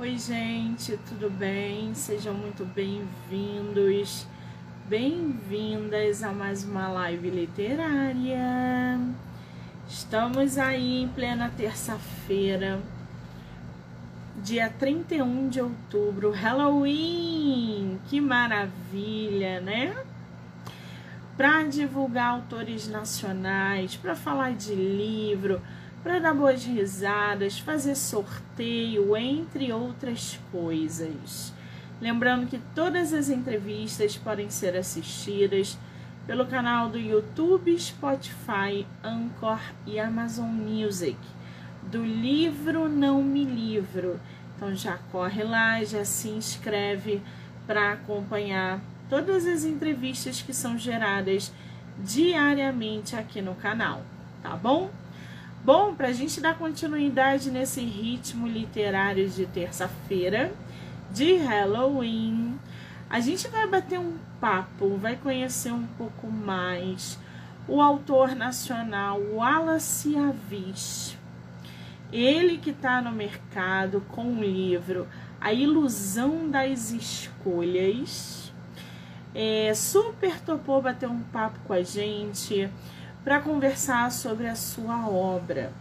Oi, gente, tudo bem? Sejam muito bem-vindos, bem-vindas a mais uma live literária. Estamos aí em plena terça-feira, dia 31 de outubro, Halloween! Que maravilha, né? Para divulgar autores nacionais, para falar de livro para dar boas risadas, fazer sorteio, entre outras coisas. Lembrando que todas as entrevistas podem ser assistidas pelo canal do YouTube, Spotify, Anchor e Amazon Music, do livro Não Me Livro. Então já corre lá, já se inscreve para acompanhar todas as entrevistas que são geradas diariamente aqui no canal, tá bom? Bom, para a gente dar continuidade nesse ritmo literário de terça-feira, de Halloween, a gente vai bater um papo, vai conhecer um pouco mais o autor nacional Wallace Avis. Ele que está no mercado com o livro A Ilusão das Escolhas. É, super topou bater um papo com a gente para conversar sobre a sua obra,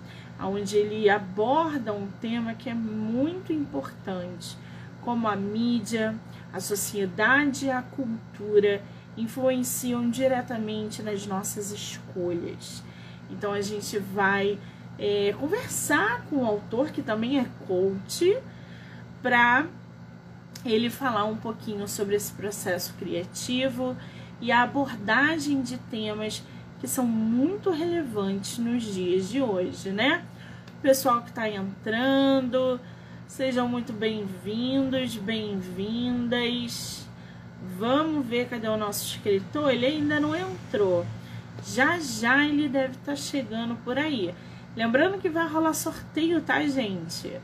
onde ele aborda um tema que é muito importante, como a mídia, a sociedade e a cultura influenciam diretamente nas nossas escolhas. Então a gente vai é, conversar com o autor, que também é coach, para ele falar um pouquinho sobre esse processo criativo e a abordagem de temas que são muito relevantes nos dias de hoje, né? Pessoal que está entrando, sejam muito bem-vindos, bem-vindas. Vamos ver cadê o nosso escritor? Ele ainda não entrou. Já já ele deve estar tá chegando por aí. Lembrando que vai rolar sorteio, tá, gente?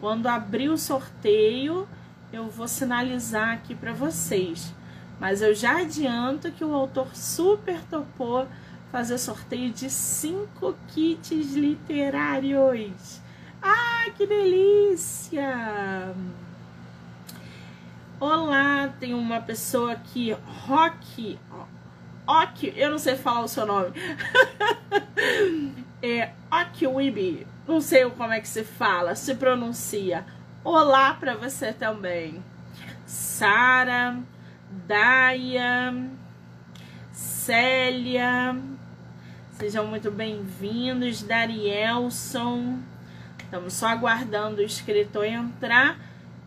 Quando abrir o sorteio, eu vou sinalizar aqui para vocês. Mas eu já adianto que o autor super topou fazer sorteio de cinco kits literários. Ah, que delícia! Olá, tem uma pessoa aqui, Rock, Ok, eu não sei falar o seu nome. é Okwibi, não sei como é que se fala, se pronuncia. Olá para você também. Sara, Daya, Célia, Sejam muito bem-vindos, Darielson. Estamos só aguardando o escritor entrar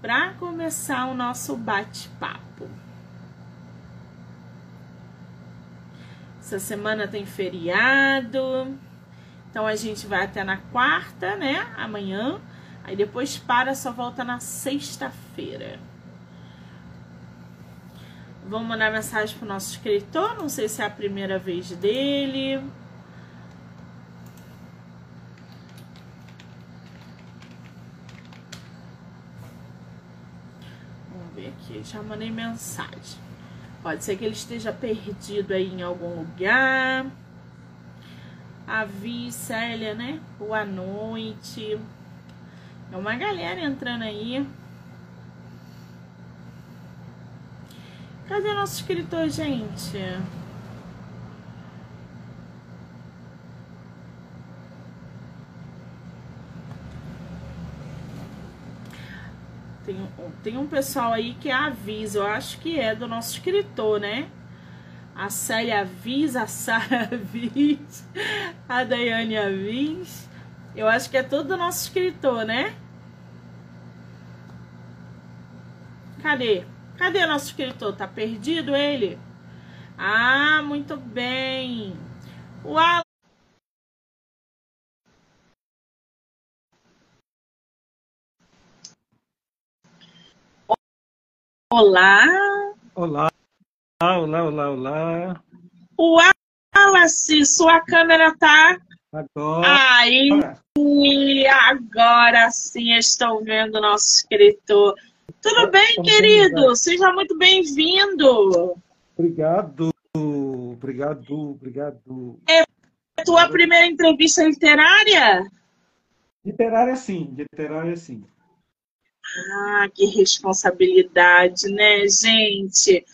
para começar o nosso bate-papo. Essa semana tem feriado, então a gente vai até na quarta, né? Amanhã. Aí depois para, só volta na sexta-feira. Vamos mandar mensagem pro nosso escritor. Não sei se é a primeira vez dele. Aqui, já mandei mensagem. Pode ser que ele esteja perdido aí em algum lugar. Avi, Célia, né? Boa noite. É uma galera entrando aí. Cadê nosso escritor, gente? Tem, tem um pessoal aí que avisa, eu acho que é do nosso escritor, né? A Célia avisa, a Sara avisa, a Daiane avisa. Eu acho que é tudo do nosso escritor, né? Cadê? Cadê nosso escritor? Tá perdido ele? Ah, muito bem. O Olá. Olá. Olá, olá, olá. Wallace, sua câmera tá. Agora. Aí, agora sim estou vendo o nosso escritor. Tudo bem, querido? Seja muito bem-vindo. Obrigado, obrigado, obrigado. É a tua primeira entrevista literária? Literária sim, literária sim. Ah, que responsabilidade, né, gente?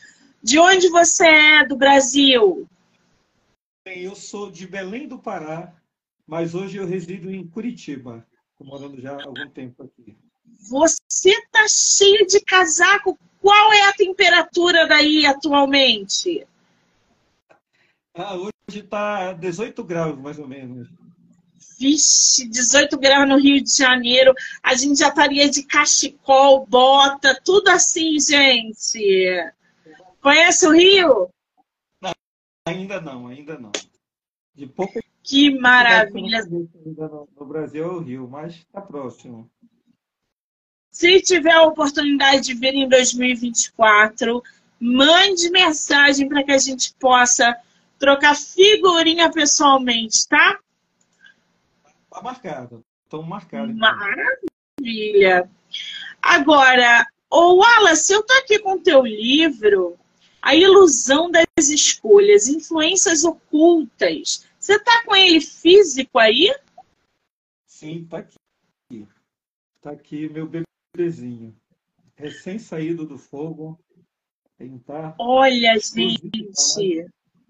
De onde você é do Brasil? Eu sou de Belém do Pará, mas hoje eu resido em Curitiba. Estou morando já há algum tempo aqui. Você tá cheio de casaco. Qual é a temperatura daí atualmente? Ah, hoje está 18 graus, mais ou menos. Vixe, 18 graus no Rio de Janeiro. A gente já estaria de cachecol, bota, tudo assim, gente. Conhece o Rio? Não, ainda não, ainda não. De pouco. Que maravilha. No Brasil é o Rio, mas está próximo. Se tiver a oportunidade de vir em 2024, mande mensagem para que a gente possa trocar figurinha pessoalmente, tá? Tá marcado. Estão marcados. Maravilha. Agora, ô Wallace, eu tô aqui com o teu livro, A Ilusão das Escolhas, Influências Ocultas. Você tá com ele físico aí? Sim, tá aqui. Tá aqui meu bebezinho. Recém-saído do fogo. Tá Olha, gente.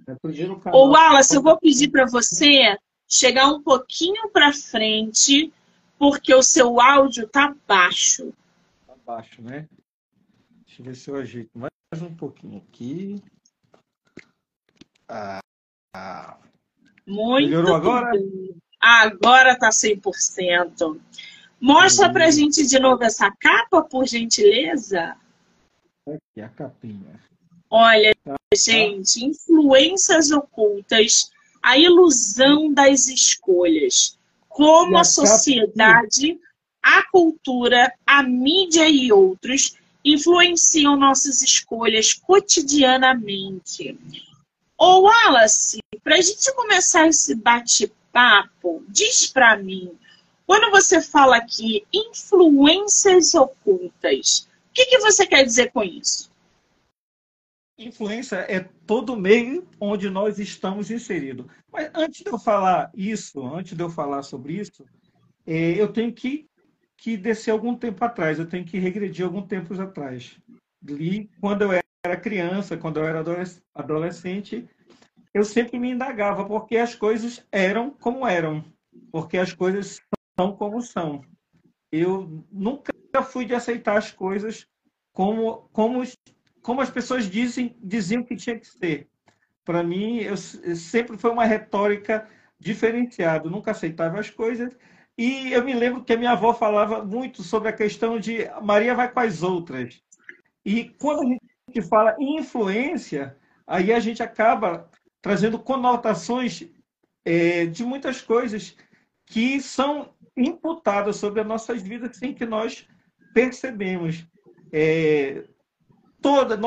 É Ô, Wallace, eu vou pedir para você chegar um pouquinho para frente, porque o seu áudio tá baixo. Tá baixo, né? Deixa eu ver se eu ajeito mais um pouquinho aqui. Ah, ah. Muito Melhorou agora? Agora tá 100%. Mostra para gente de novo essa capa, por gentileza. Aqui a capinha. Olha, tá. gente, influências ocultas a ilusão das escolhas. Como a sociedade, a cultura, a mídia e outros influenciam nossas escolhas cotidianamente. Ô Wallace, para a gente começar esse bate-papo, diz para mim, quando você fala aqui influências ocultas, o que, que você quer dizer com isso? Influência é todo meio onde nós estamos inseridos. Mas antes de eu falar isso, antes de eu falar sobre isso, é, eu tenho que, que descer algum tempo atrás, eu tenho que regredir algum tempo atrás. Ali, quando eu era criança, quando eu era adolescente, eu sempre me indagava porque as coisas eram como eram, porque as coisas são como são. Eu nunca fui de aceitar as coisas como, como como as pessoas dizem, diziam que tinha que ser. Para mim, eu, sempre foi uma retórica diferenciada, nunca aceitava as coisas. E eu me lembro que a minha avó falava muito sobre a questão de Maria vai com as outras. E quando a gente fala influência, aí a gente acaba trazendo conotações é, de muitas coisas que são imputadas sobre as nossas vidas sem que nós percebemos. É, toda,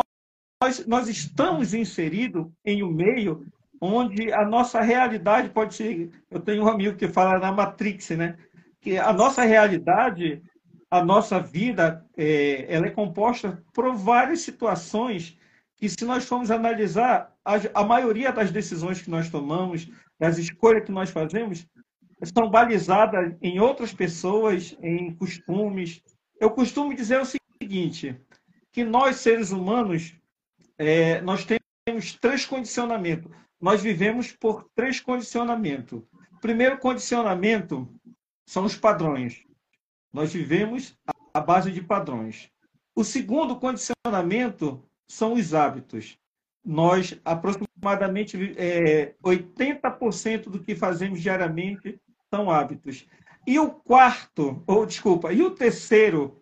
nós, nós estamos inseridos em um meio onde a nossa realidade pode ser. Eu tenho um amigo que fala na Matrix, né? Que a nossa realidade, a nossa vida, é, ela é composta por várias situações que, se nós formos analisar, a, a maioria das decisões que nós tomamos, das escolhas que nós fazemos, estão balizadas em outras pessoas, em costumes. Eu costumo dizer o seguinte: que nós, seres humanos, é, nós temos três condicionamentos. Nós vivemos por três condicionamentos. Primeiro condicionamento são os padrões. Nós vivemos à base de padrões. O segundo condicionamento são os hábitos. Nós, aproximadamente é, 80% do que fazemos diariamente são hábitos. E o quarto, ou desculpa, e o terceiro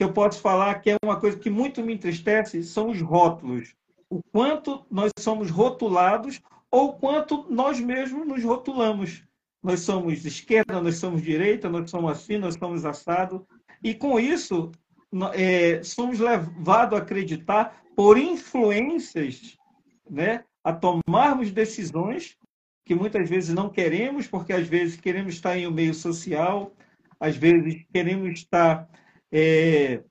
que eu posso falar que é uma coisa que muito me entristece são os rótulos. O quanto nós somos rotulados ou quanto nós mesmos nos rotulamos. Nós somos esquerda, nós somos direita, nós somos assim, nós somos assado. E com isso, é, somos levados a acreditar por influências, né, a tomarmos decisões que muitas vezes não queremos, porque às vezes queremos estar em um meio social, às vezes queremos estar é,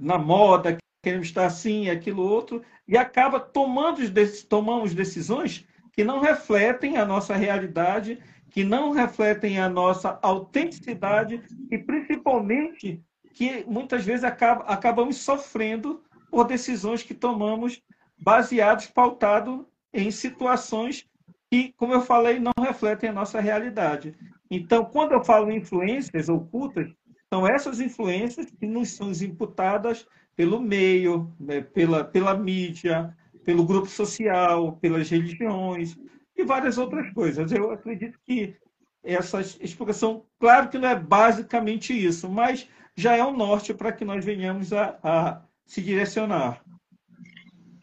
na moda, queremos estar assim, aquilo outro, e acaba tomando, tomamos decisões que não refletem a nossa realidade, que não refletem a nossa autenticidade e, principalmente, que muitas vezes acaba, acabamos sofrendo por decisões que tomamos baseados, pautados em situações que, como eu falei, não refletem a nossa realidade. Então, quando eu falo influências ocultas, são essas influências que nos são imputadas pelo meio, né, pela, pela mídia, pelo grupo social, pelas religiões e várias outras coisas. Eu acredito que essa explicação, claro que não é basicamente isso, mas já é um norte para que nós venhamos a, a se direcionar.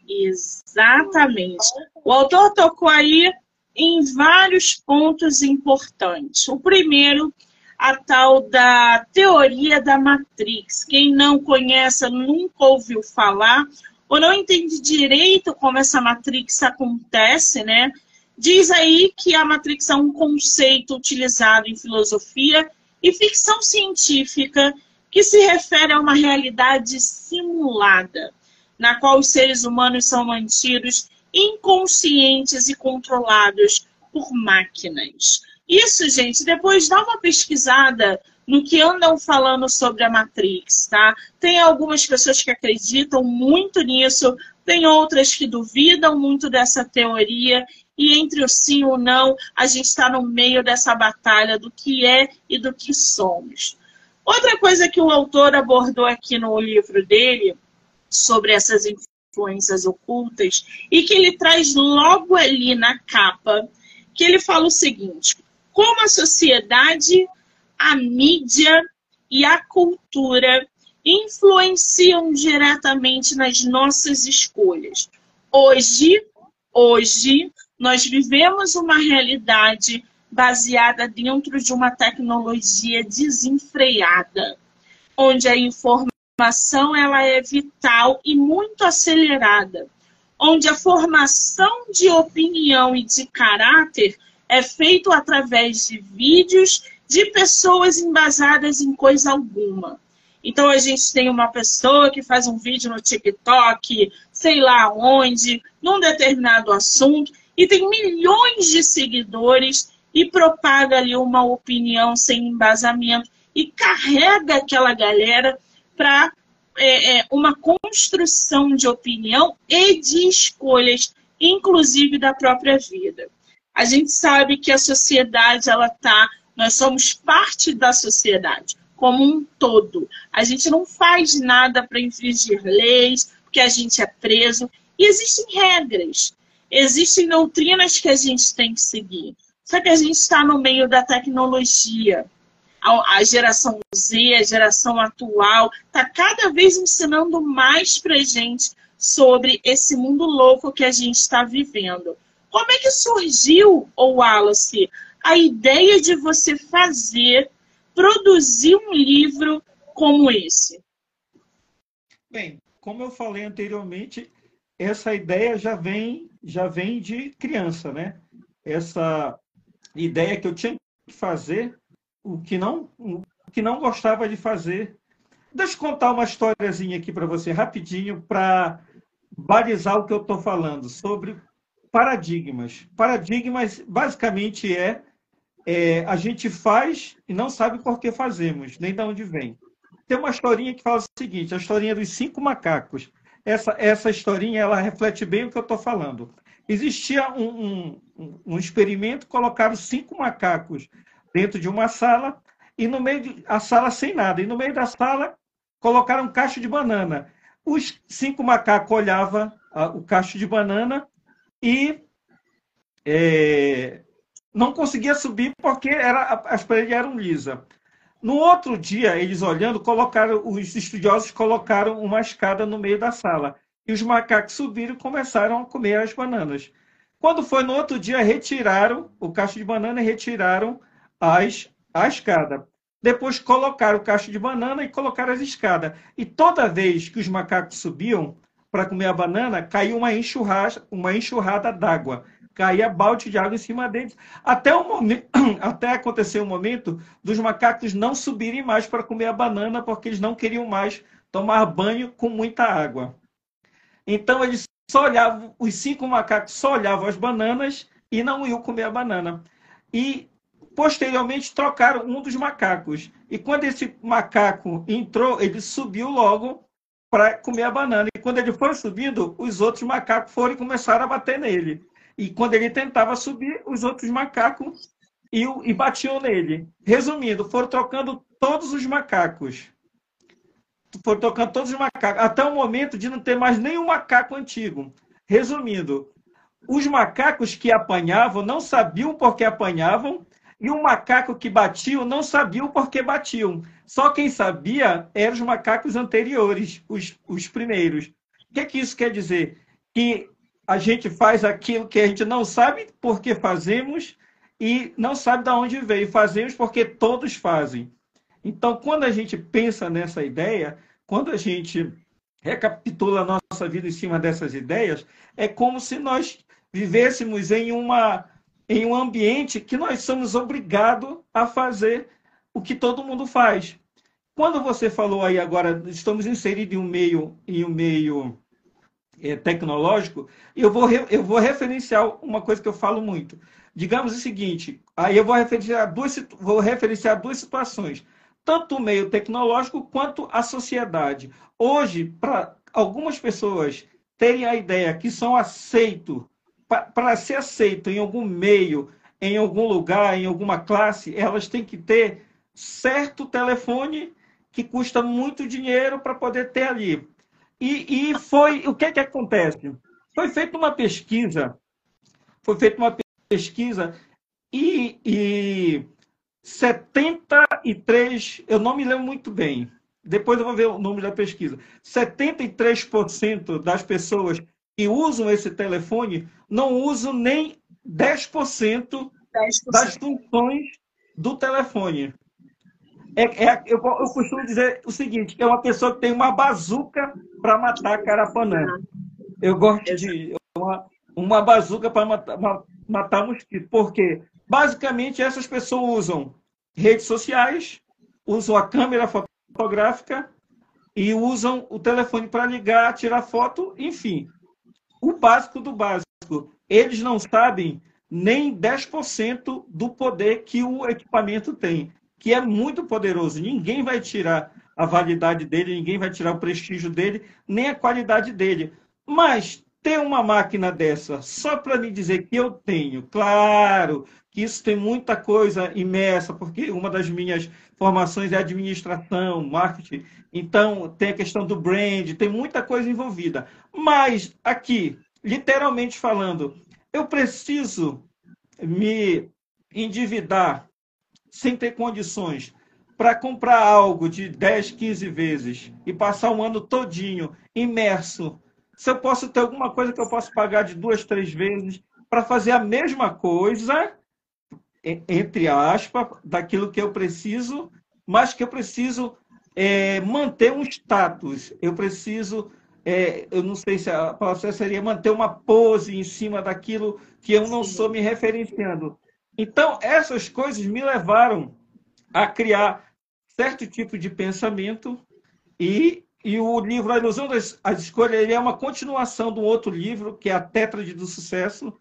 Exatamente. O autor tocou aí em vários pontos importantes. O primeiro, a tal da teoria da Matrix. Quem não conhece, nunca ouviu falar, ou não entende direito como essa Matrix acontece, né? Diz aí que a Matrix é um conceito utilizado em filosofia e ficção científica que se refere a uma realidade simulada, na qual os seres humanos são mantidos inconscientes e controlados por máquinas. Isso, gente, depois dá uma pesquisada no que andam falando sobre a Matrix, tá? Tem algumas pessoas que acreditam muito nisso, tem outras que duvidam muito dessa teoria, e entre o sim e o não, a gente está no meio dessa batalha do que é e do que somos. Outra coisa que o autor abordou aqui no livro dele, sobre essas influências ocultas, e que ele traz logo ali na capa, que ele fala o seguinte: como a sociedade, a mídia e a cultura influenciam diretamente nas nossas escolhas. Hoje, hoje, nós vivemos uma realidade baseada dentro de uma tecnologia desenfreada, onde a informação ela é vital e muito acelerada, onde a formação de opinião e de caráter é feito através de vídeos de pessoas embasadas em coisa alguma. Então a gente tem uma pessoa que faz um vídeo no TikTok, sei lá onde, num determinado assunto, e tem milhões de seguidores e propaga ali uma opinião sem embasamento e carrega aquela galera para é, é, uma construção de opinião e de escolhas, inclusive da própria vida. A gente sabe que a sociedade ela tá, nós somos parte da sociedade como um todo. A gente não faz nada para infringir leis, porque a gente é preso. E existem regras, existem doutrinas que a gente tem que seguir. Só que a gente está no meio da tecnologia. A, geração Z, a geração atual, está cada vez ensinando mais para gente sobre esse mundo louco que a gente está vivendo. Como é que surgiu, o Wallace, a ideia de você fazer, produzir um livro como esse? Bem, como eu falei anteriormente, essa ideia já vem, já vem de criança, né? Essa ideia que eu tinha que fazer o que não, o que não gostava de fazer. Deixa eu contar uma historiazinha aqui para você, rapidinho, para balizar o que eu estou falando sobre paradigmas. Paradigmas, basicamente, é, é, a gente faz e não sabe por que fazemos, nem de onde vem. Tem uma historinha que fala o seguinte, a historinha dos cinco macacos. Essa, essa historinha, ela reflete bem o que eu estou falando. Existia um, um, um experimento, colocaram cinco macacos dentro de uma sala e no meio de, a sala sem nada. E no meio da sala colocaram um cacho de banana. Os cinco macacos olhavam o cacho de banana e é, não conseguia subir porque era, as paredes eram lisas. No outro dia, eles olhando, colocaram, os estudiosos colocaram uma escada no meio da sala. E os macacos subiram e começaram a comer as bananas. Quando foi no outro dia, retiraram o cacho de banana e retiraram as, a escada. Depois colocaram o cacho de banana e colocaram as escadas. E toda vez que os macacos subiam para comer a banana, caía uma enxurrada, uma enxurrada d'água. Caía balde de água em cima deles. Até, o momento, até acontecer o momento dos macacos não subirem mais para comer a banana, porque eles não queriam mais tomar banho com muita água. Então eles só olhavam, os cinco macacos só olhavam as bananas e não iam comer a banana. E posteriormente trocaram um dos macacos. E quando esse macaco entrou, ele subiu logo para comer a banana. E quando ele foi subindo, os outros macacos foram e começaram a bater nele. E quando ele tentava subir, os outros macacos iam e batiam nele. Resumindo, foram trocando todos os macacos. Foram trocando todos os macacos, até o momento de não ter mais nenhum macaco antigo. Resumindo, os macacos que apanhavam não sabiam por que apanhavam, e o macaco que batiam não sabiam por que batiam. Só quem sabia eram os macacos anteriores, os, os primeiros. O que, é que isso quer dizer? Que a gente faz aquilo que a gente não sabe por que fazemos e não sabe de onde veio. Fazemos porque todos fazem. Então, quando a gente pensa nessa ideia, quando a gente recapitula a nossa vida em cima dessas ideias, é como se nós vivêssemos em, uma, em um ambiente que nós somos obrigados a fazer o que todo mundo faz. Quando você falou aí agora, estamos inseridos em um meio, em um meio é, tecnológico, eu vou, eu vou referenciar uma coisa que eu falo muito. Digamos o seguinte, aí eu vou referenciar duas, vou referenciar duas situações, tanto o meio tecnológico quanto a sociedade. Hoje, para algumas pessoas terem a ideia que são aceitos, para ser aceito em algum meio, em algum lugar, em alguma classe, elas têm que ter certo telefone que custa muito dinheiro para poder ter ali. E, e foi o que, é que acontece? Foi feita uma pesquisa, foi feita uma pesquisa e, e 73, eu não me lembro muito bem, depois eu vou ver o número da pesquisa. 73% das pessoas que usam esse telefone não usam nem 10%, 10%. das funções do telefone. É, é, eu, eu, costumo dizer o seguinte, é uma pessoa que tem uma bazuca para matar carapanã. Eu gosto de uma, uma bazuca para matar, matar mosquito. Por quê? Basicamente, essas pessoas usam redes sociais, usam a câmera fotográfica e usam o telefone para ligar, tirar foto, enfim. O básico do básico. Eles não sabem nem 10% do poder que o equipamento tem que é muito poderoso. Ninguém vai tirar a validade dele, ninguém vai tirar o prestígio dele, nem a qualidade dele. Mas ter uma máquina dessa só para me dizer que eu tenho, claro que isso tem muita coisa imersa, porque uma das minhas formações é administração, marketing, então tem a questão do brand, tem muita coisa envolvida. Mas aqui, literalmente falando, eu preciso me endividar sem ter condições para comprar algo de 10, 15 vezes e passar um ano todinho imerso, se eu posso ter alguma coisa que eu posso pagar de duas, três vezes para fazer a mesma coisa, entre aspas, daquilo que eu preciso, mas que eu preciso é, manter um status. Eu preciso, é, eu não sei se a palavra seria manter uma pose em cima daquilo que eu não sou me referenciando. Então, essas coisas me levaram a criar certo tipo de pensamento e, e o livro A Ilusão das as Escolhas ele é uma continuação de um outro livro, que é A Tétrade do Sucesso.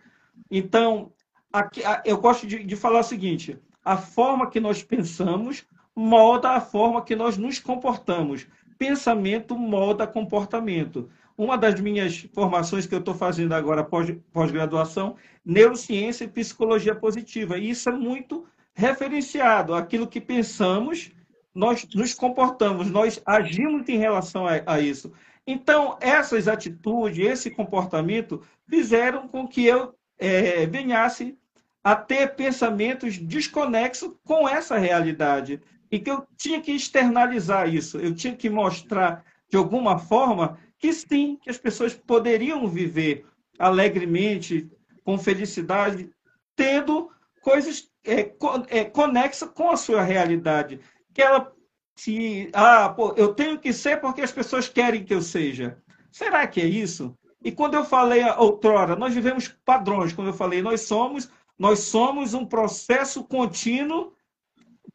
Então, aqui, eu gosto de, de falar o seguinte, a forma que nós pensamos molda a forma que nós nos comportamos. Pensamento molda comportamento. Uma das minhas formações que eu estou fazendo agora pós-graduação, neurociência e psicologia positiva. E isso é muito referenciado. Aquilo que pensamos, nós nos comportamos, nós agimos em relação a, a isso. Então, essas atitudes, esse comportamento, fizeram com que eu é, venhasse a ter pensamentos desconexos com essa realidade. E que eu tinha que externalizar isso, eu tinha que mostrar, de alguma forma, que sim, que as pessoas poderiam viver alegremente, com felicidade, tendo coisas é, é, conexas com a sua realidade. Que ela se. Ah, pô, eu tenho que ser porque as pessoas querem que eu seja. Será que é isso? E quando eu falei outrora, nós vivemos padrões, quando eu falei, nós somos, nós somos um processo contínuo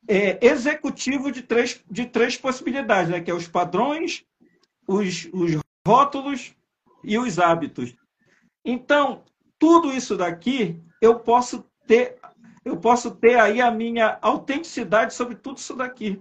é, executivo de três, de três possibilidades, né? que é os padrões, os, os rótulos e os hábitos. Então, tudo isso daqui eu posso ter eu posso ter aí a minha autenticidade sobre tudo isso daqui.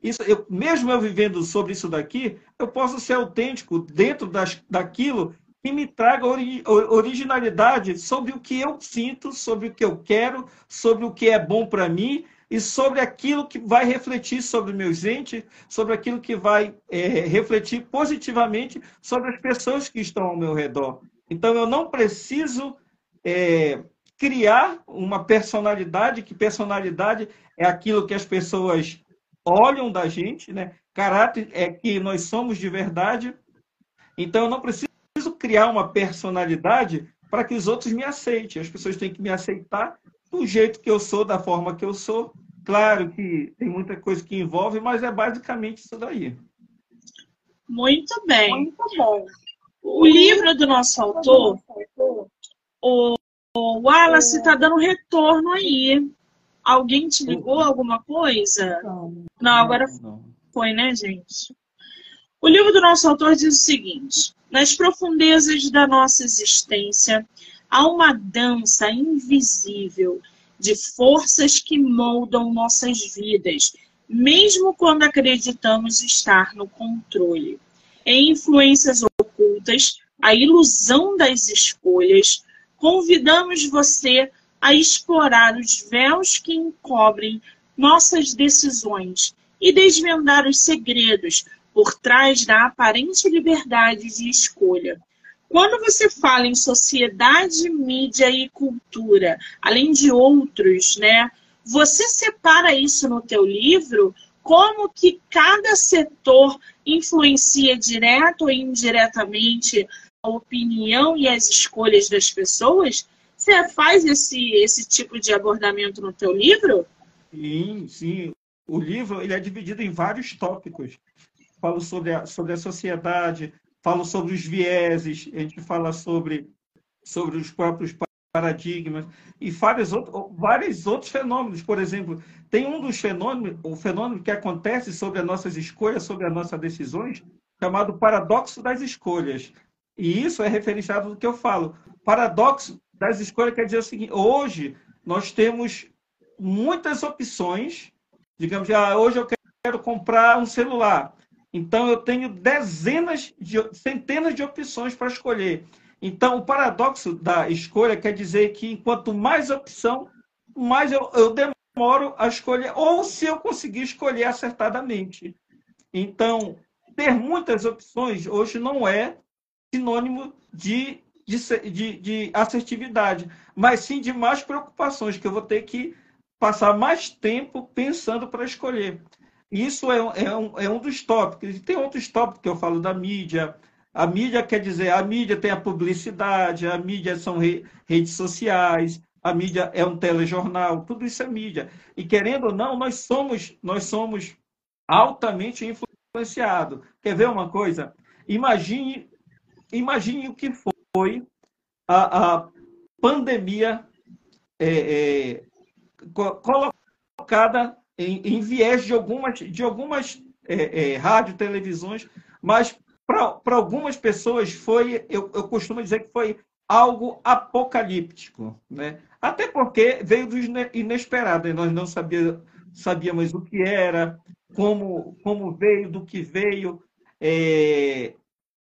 Isso, eu, mesmo eu vivendo sobre isso daqui, eu posso ser autêntico dentro das, daquilo que me traga ori, originalidade sobre o que eu sinto, sobre o que eu quero, sobre o que é bom para mim e sobre aquilo que vai refletir sobre meus entes, sobre aquilo que vai é, refletir positivamente sobre as pessoas que estão ao meu redor. Então, eu não preciso é, criar uma personalidade, que personalidade é aquilo que as pessoas olham da gente, né? Caráter é que nós somos de verdade. Então, eu não preciso criar uma personalidade para que os outros me aceitem. As pessoas têm que me aceitar do jeito que eu sou, da forma que eu sou. Claro que tem muita coisa que envolve, mas é basicamente isso daí. Muito bem. Muito bom. O livro do nosso autor, o, Wallace está dando retorno aí. Alguém te ligou alguma coisa? Não, agora foi, né, gente? O livro do nosso autor diz o seguinte: nas profundezas da nossa existência há uma dança invisível de forças que moldam nossas vidas, mesmo quando acreditamos estar no controle. Em influências ocultas, a ilusão das escolhas, convidamos você a explorar os véus que encobrem nossas decisões e desvendar os segredos por trás da aparente liberdade de escolha. Quando você fala em sociedade, mídia e cultura, além de outros, né? Você separa isso no teu livro como que cada setor influencia direto ou indiretamente a opinião e as escolhas das pessoas? Você faz esse, esse tipo de abordamento no teu livro? Sim, sim. O livro ele é dividido em vários tópicos. Falo sobre a, sobre a sociedade, falo sobre os vieses, a gente fala sobre, sobre os próprios paradigmas e vários outros, vários outros fenômenos. Por exemplo, tem um dos fenômenos, o fenômeno que acontece sobre as nossas escolhas, sobre as nossas decisões, chamado paradoxo das escolhas. E isso é referenciado do que eu falo. Paradoxo das escolhas quer dizer o seguinte: hoje nós temos muitas opções. Digamos, ah, hoje eu quero comprar um celular. Então eu tenho dezenas de centenas de opções para escolher. Então o paradoxo da escolha quer dizer que quanto mais opção, mais eu, eu demoro a escolher, ou se eu conseguir escolher acertadamente. Então, ter muitas opções hoje não é sinônimo de de, de, de assertividade, mas sim de mais preocupações, que eu vou ter que passar mais tempo pensando para escolher. Isso é, é, um, é um dos tópicos. E tem outros tópicos que eu falo da mídia. A mídia quer dizer, a mídia tem a publicidade, a mídia são re, redes sociais, a mídia é um telejornal, tudo isso é mídia. E querendo ou não, nós somos, nós somos altamente influenciados. Quer ver uma coisa? Imagine, imagine o que foi a, a pandemia é, é, colocada em, em, viés de algumas, de algumas é, é rádio, televisões, mas para algumas pessoas foi, eu, eu costumo dizer que foi algo apocalíptico, né? Até porque veio do inesperado, nós não sabia, sabíamos o que era, como, como veio, do que veio, é,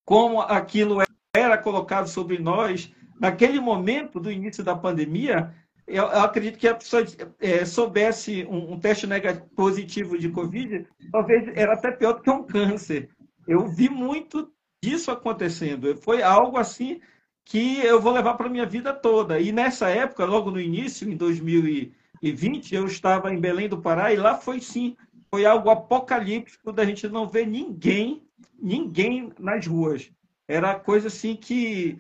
como aquilo era colocado sobre nós, naquele momento do início da pandemia, eu, eu acredito que a pessoa é, soubesse um, um, teste negativo positivo de Covid, talvez era até pior do que um câncer. Eu vi muito disso acontecendo. Foi algo assim que eu vou levar para a minha vida toda. E nessa época, logo no início, em 2020, eu estava em Belém do Pará e lá foi sim, foi algo apocalíptico da gente não ver ninguém, ninguém nas ruas. Era coisa assim que,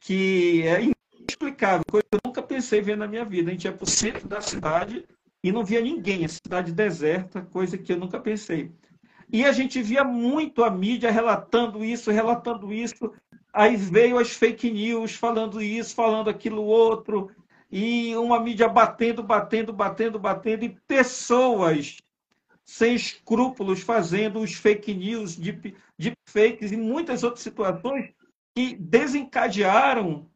que é inexplicável, coisa que eu nunca pensei ver na minha vida. A gente ia para o centro da cidade e não via ninguém, a cidade deserta, coisa que eu nunca pensei. E a gente via muito a mídia relatando isso, relatando isso. Aí veio as fake news falando isso, falando aquilo outro, e uma mídia batendo, batendo, batendo, batendo, e pessoas sem escrúpulos fazendo os fake news, deep, fakes e muitas outras situações que desencadearam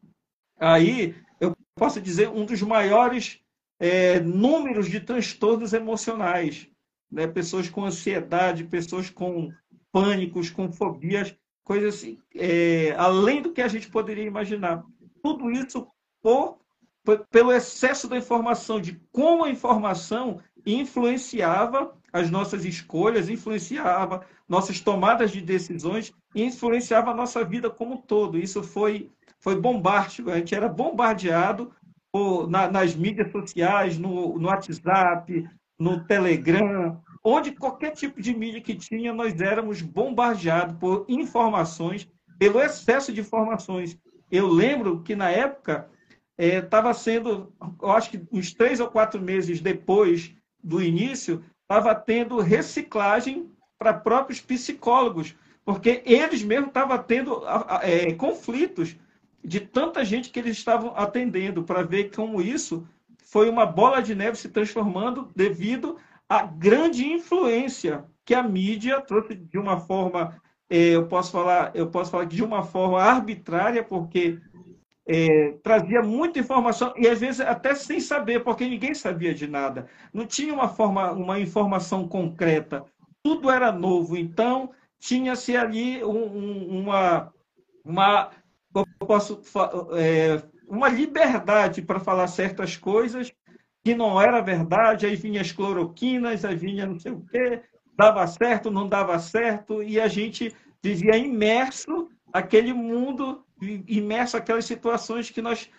aí, eu posso dizer, um dos maiores é, números de transtornos emocionais, né? pessoas com ansiedade, pessoas com pânicos, com fobias, coisas é, além do que a gente poderia imaginar. Tudo isso por, por, pelo excesso da informação, de como a informação influenciava as nossas escolhas, influenciava nossas tomadas de decisões influenciava a nossa vida como um todo. Isso foi, foi bombástico, a gente era bombardeado por, na, nas mídias sociais, no, no WhatsApp, no Telegram, onde qualquer tipo de mídia que tinha, nós éramos bombardeados por informações, pelo excesso de informações. Eu lembro que na época estava é, sendo, acho que uns três ou quatro meses depois do início, estava tendo reciclagem para próprios psicólogos, porque eles mesmos estavam tendo é, conflitos de tanta gente que eles estavam atendendo, para ver como isso foi uma bola de neve se transformando devido à grande influência que a mídia trouxe de uma forma, é, eu posso falar, eu posso falar de uma forma arbitrária, porque é, trazia muita informação e às vezes até sem saber, porque ninguém sabia de nada. Não tinha uma forma, uma informação concreta. Tudo era novo. Então tinha-se ali um, um, uma, uma, eu posso, é, uma liberdade para falar certas coisas que não era verdade. Aí vinha as cloroquinas, aí vinha não sei o quê, dava certo, não dava certo, e a gente vivia imerso aquele mundo imerso aquelas situações que nós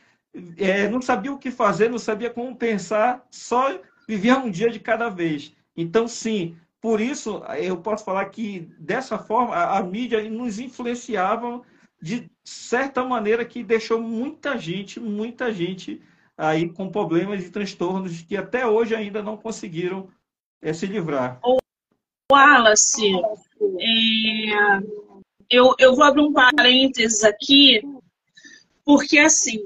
é, não sabia o que fazer, não sabia como pensar, só vivia um dia de cada vez. Então, sim, por isso eu posso falar que dessa forma a, a mídia nos influenciava de certa maneira que deixou muita gente, muita gente aí com problemas e transtornos que até hoje ainda não conseguiram é, se livrar. Wallace, é, eu, eu vou abrir um parênteses aqui, porque assim,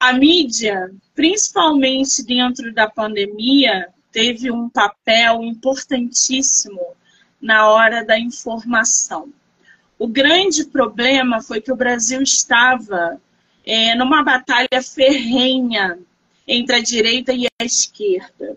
a mídia, principalmente dentro da pandemia, teve um papel importantíssimo na hora da informação. O grande problema foi que o Brasil estava é, numa batalha ferrenha entre a direita e a esquerda.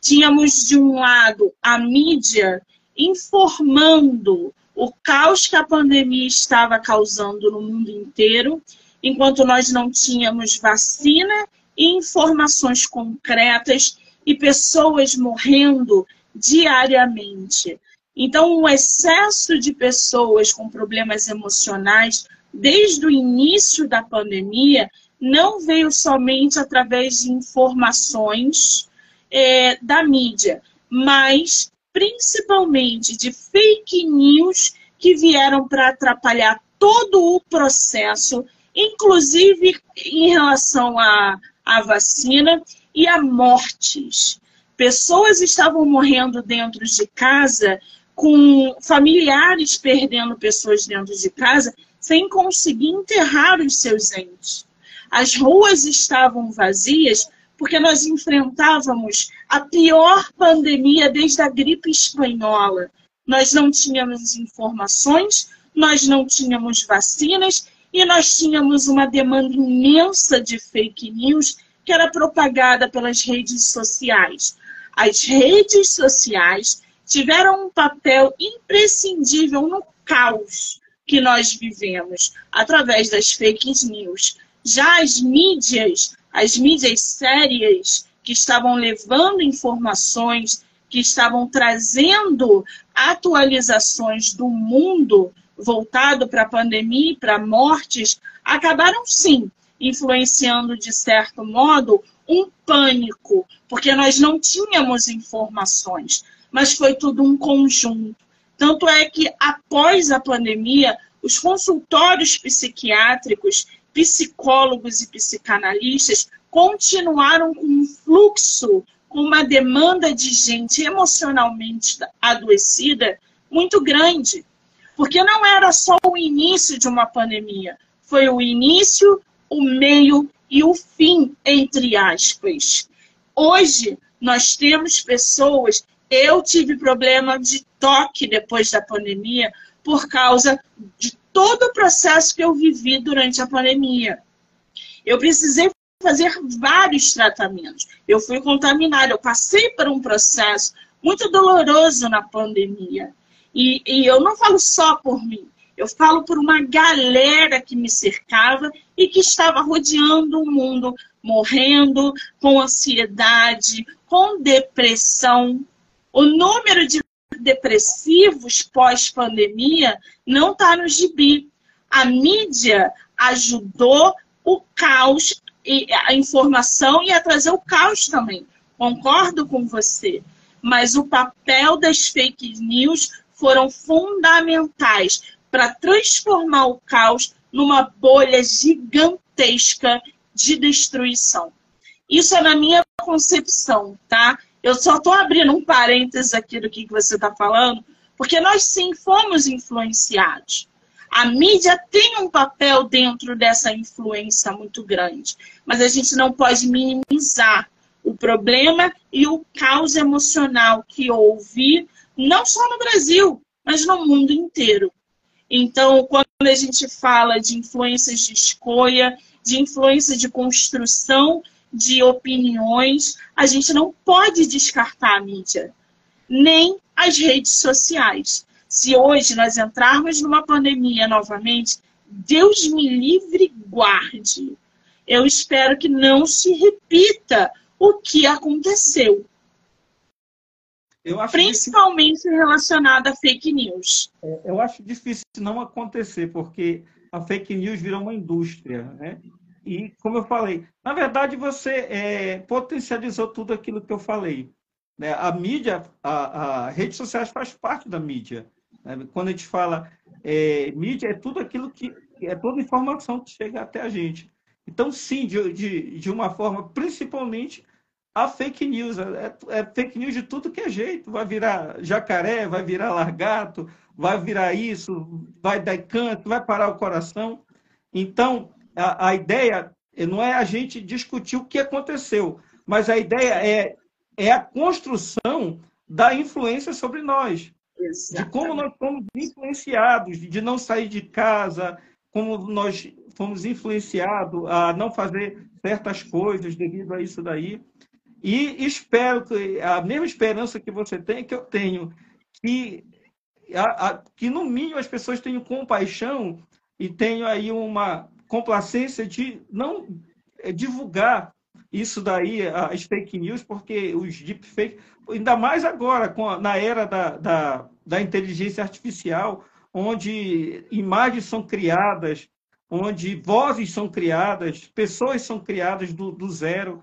Tínhamos, de um lado, a mídia informando o caos que a pandemia estava causando no mundo inteiro, enquanto nós não tínhamos vacina e informações concretas e pessoas morrendo diariamente. Então, o excesso de pessoas com problemas emocionais desde o início da pandemia não veio somente através de informações é, da mídia, mas principalmente de fake news que vieram para atrapalhar todo o processo, inclusive em relação à, à vacina e a mortes. Pessoas estavam morrendo dentro de casa, com familiares perdendo pessoas dentro de casa, sem conseguir enterrar os seus entes. As ruas estavam vazias porque nós enfrentávamos a pior pandemia desde a gripe espanhola. Nós não tínhamos informações, nós não tínhamos vacinas e nós tínhamos uma demanda imensa de fake news que era propagada pelas redes sociais. As redes sociais tiveram um papel imprescindível no caos que nós vivemos através das fake news. Já as mídias as mídias sérias que estavam levando informações, que estavam trazendo atualizações do mundo voltado para a pandemia para mortes, acabaram sim influenciando, de certo modo, um pânico, porque nós não tínhamos informações, mas foi tudo um conjunto. Tanto é que, após a pandemia, os consultórios psiquiátricos psicólogos e psicanalistas continuaram com um fluxo, com uma demanda de gente emocionalmente adoecida muito grande. Porque não era só o início de uma pandemia, foi o início, o meio e o fim, entre aspas. Hoje, nós temos pessoas. Eu tive problema de toque depois da pandemia por causa de todo o processo que eu vivi durante a pandemia. Eu precisei fazer vários tratamentos. Eu fui contaminada, eu passei por um processo muito doloroso na pandemia. E, e eu não falo só por mim, eu falo por uma galera que me cercava e que estava rodeando o mundo, morrendo com ansiedade, com depressão. O número de depressivos pós-pandemia não está no gibi. A mídia ajudou o caos, e a informação e a trazer o caos também. Concordo com você. Mas o papel das fake news foram fundamentais para transformar o caos numa bolha gigantesca de destruição. Isso é na minha concepção, tá? Eu só estou abrindo um parênteses aqui do que você está falando, porque nós sim fomos influenciados. A mídia tem um papel dentro dessa influência muito grande, mas a gente não pode minimizar o problema e o caos emocional que houve, não só no Brasil, mas no mundo inteiro. Então, quando a gente fala de influências de escolha, de influência de construção de opiniões, a gente não pode descartar a mídia, nem as redes sociais. Se hoje nós entrarmos numa pandemia novamente, Deus me livre e guarde. Eu espero que não se repita o que aconteceu. Principalmente difícil... relacionado a fake news. É, eu acho difícil não acontecer, porque a fake news virou uma indústria, né? E, como eu falei, na verdade você é, potencializou tudo aquilo que eu falei. Né? A mídia, a, a redes sociais faz parte da mídia. Né? Quando a gente fala é, mídia, é tudo aquilo que é toda informação que chega até a gente. Então, sim, de, de, de uma forma, principalmente a fake news. É, é, fake news de tudo que é jeito. Vai virar jacaré, vai virar largato, vai virar isso, vai dar canto, vai parar o coração. Então, a, a ideia não é a gente discutir o que aconteceu, mas a ideia é, é a construção da influência sobre nós. Exatamente. De como nós fomos influenciados, de não sair de casa, como nós fomos influenciados a não fazer certas coisas devido a isso daí. E espero que a mesma esperança que você tem, que eu tenho, que, a, a, que no mínimo as pessoas tenham compaixão e tenham aí uma complacência de não eh, divulgar isso daí, as fake news, porque os deepfakes, ainda mais agora, na era da, da, da inteligência artificial, onde imagens são criadas, onde vozes são criadas, pessoas são criadas do, do zero.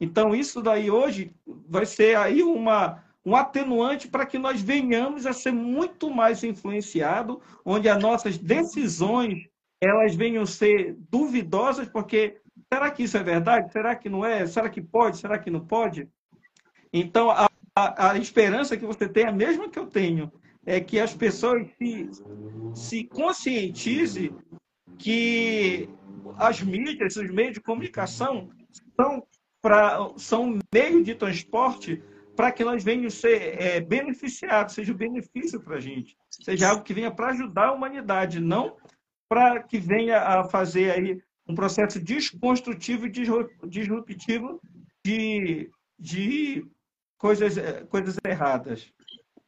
Então, isso daí hoje vai ser aí uma, um atenuante para que nós venhamos a ser muito mais influenciados, onde as nossas decisões elas venham ser duvidosas, porque será que isso é verdade? Será que não é? Será que pode? Será que não pode? Então, a, a, a esperança que você tem, a mesma que eu tenho, é que as pessoas se, se conscientizem que as mídias, os meios de comunicação são, pra, são meio de transporte para que nós venhamos ser é, beneficiados, seja um benefício para a gente, seja algo que venha para ajudar a humanidade, não para que venha a fazer aí um processo desconstrutivo e disruptivo de, de coisas, coisas erradas.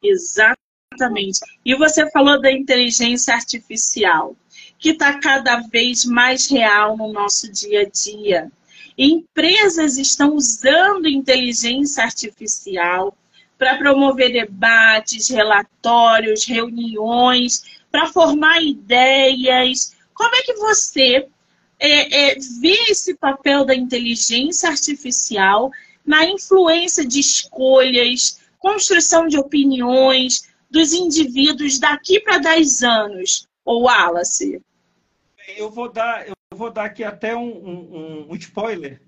Exatamente. E você falou da inteligência artificial, que está cada vez mais real no nosso dia a dia. Empresas estão usando inteligência artificial para promover debates, relatórios, reuniões, para formar ideias. Como é que você é, é, vê esse papel da inteligência artificial na influência de escolhas, construção de opiniões dos indivíduos daqui para 10 anos, ou Wallace? Eu vou dar, eu vou dar aqui até um, um, um spoiler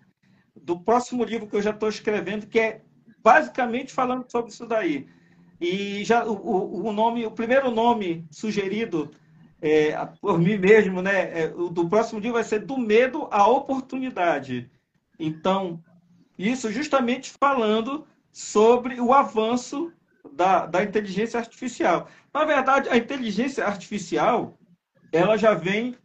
do próximo livro que eu já estou escrevendo, que é basicamente falando sobre isso daí. E já o, o nome, o primeiro nome sugerido é, por mim mesmo, né, é, o do próximo dia vai ser do medo à oportunidade. Então, isso justamente falando sobre o avanço da, da inteligência artificial. Na verdade, a inteligência artificial ela já vem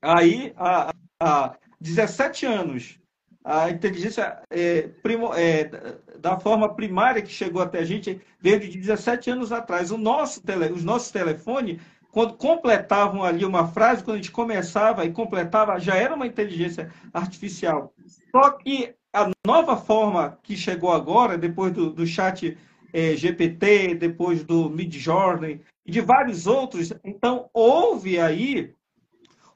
aí há, há 17 anos. A inteligência é, primo, é, da forma primária que chegou até a gente veio de 17 anos atrás. O nosso tele, os nossos telefones, quando completavam ali uma frase, quando a gente começava e completava, já era uma inteligência artificial. Só que a nova forma que chegou agora, depois do, do chat é, GPT, depois do Midjourney e de vários outros, então houve aí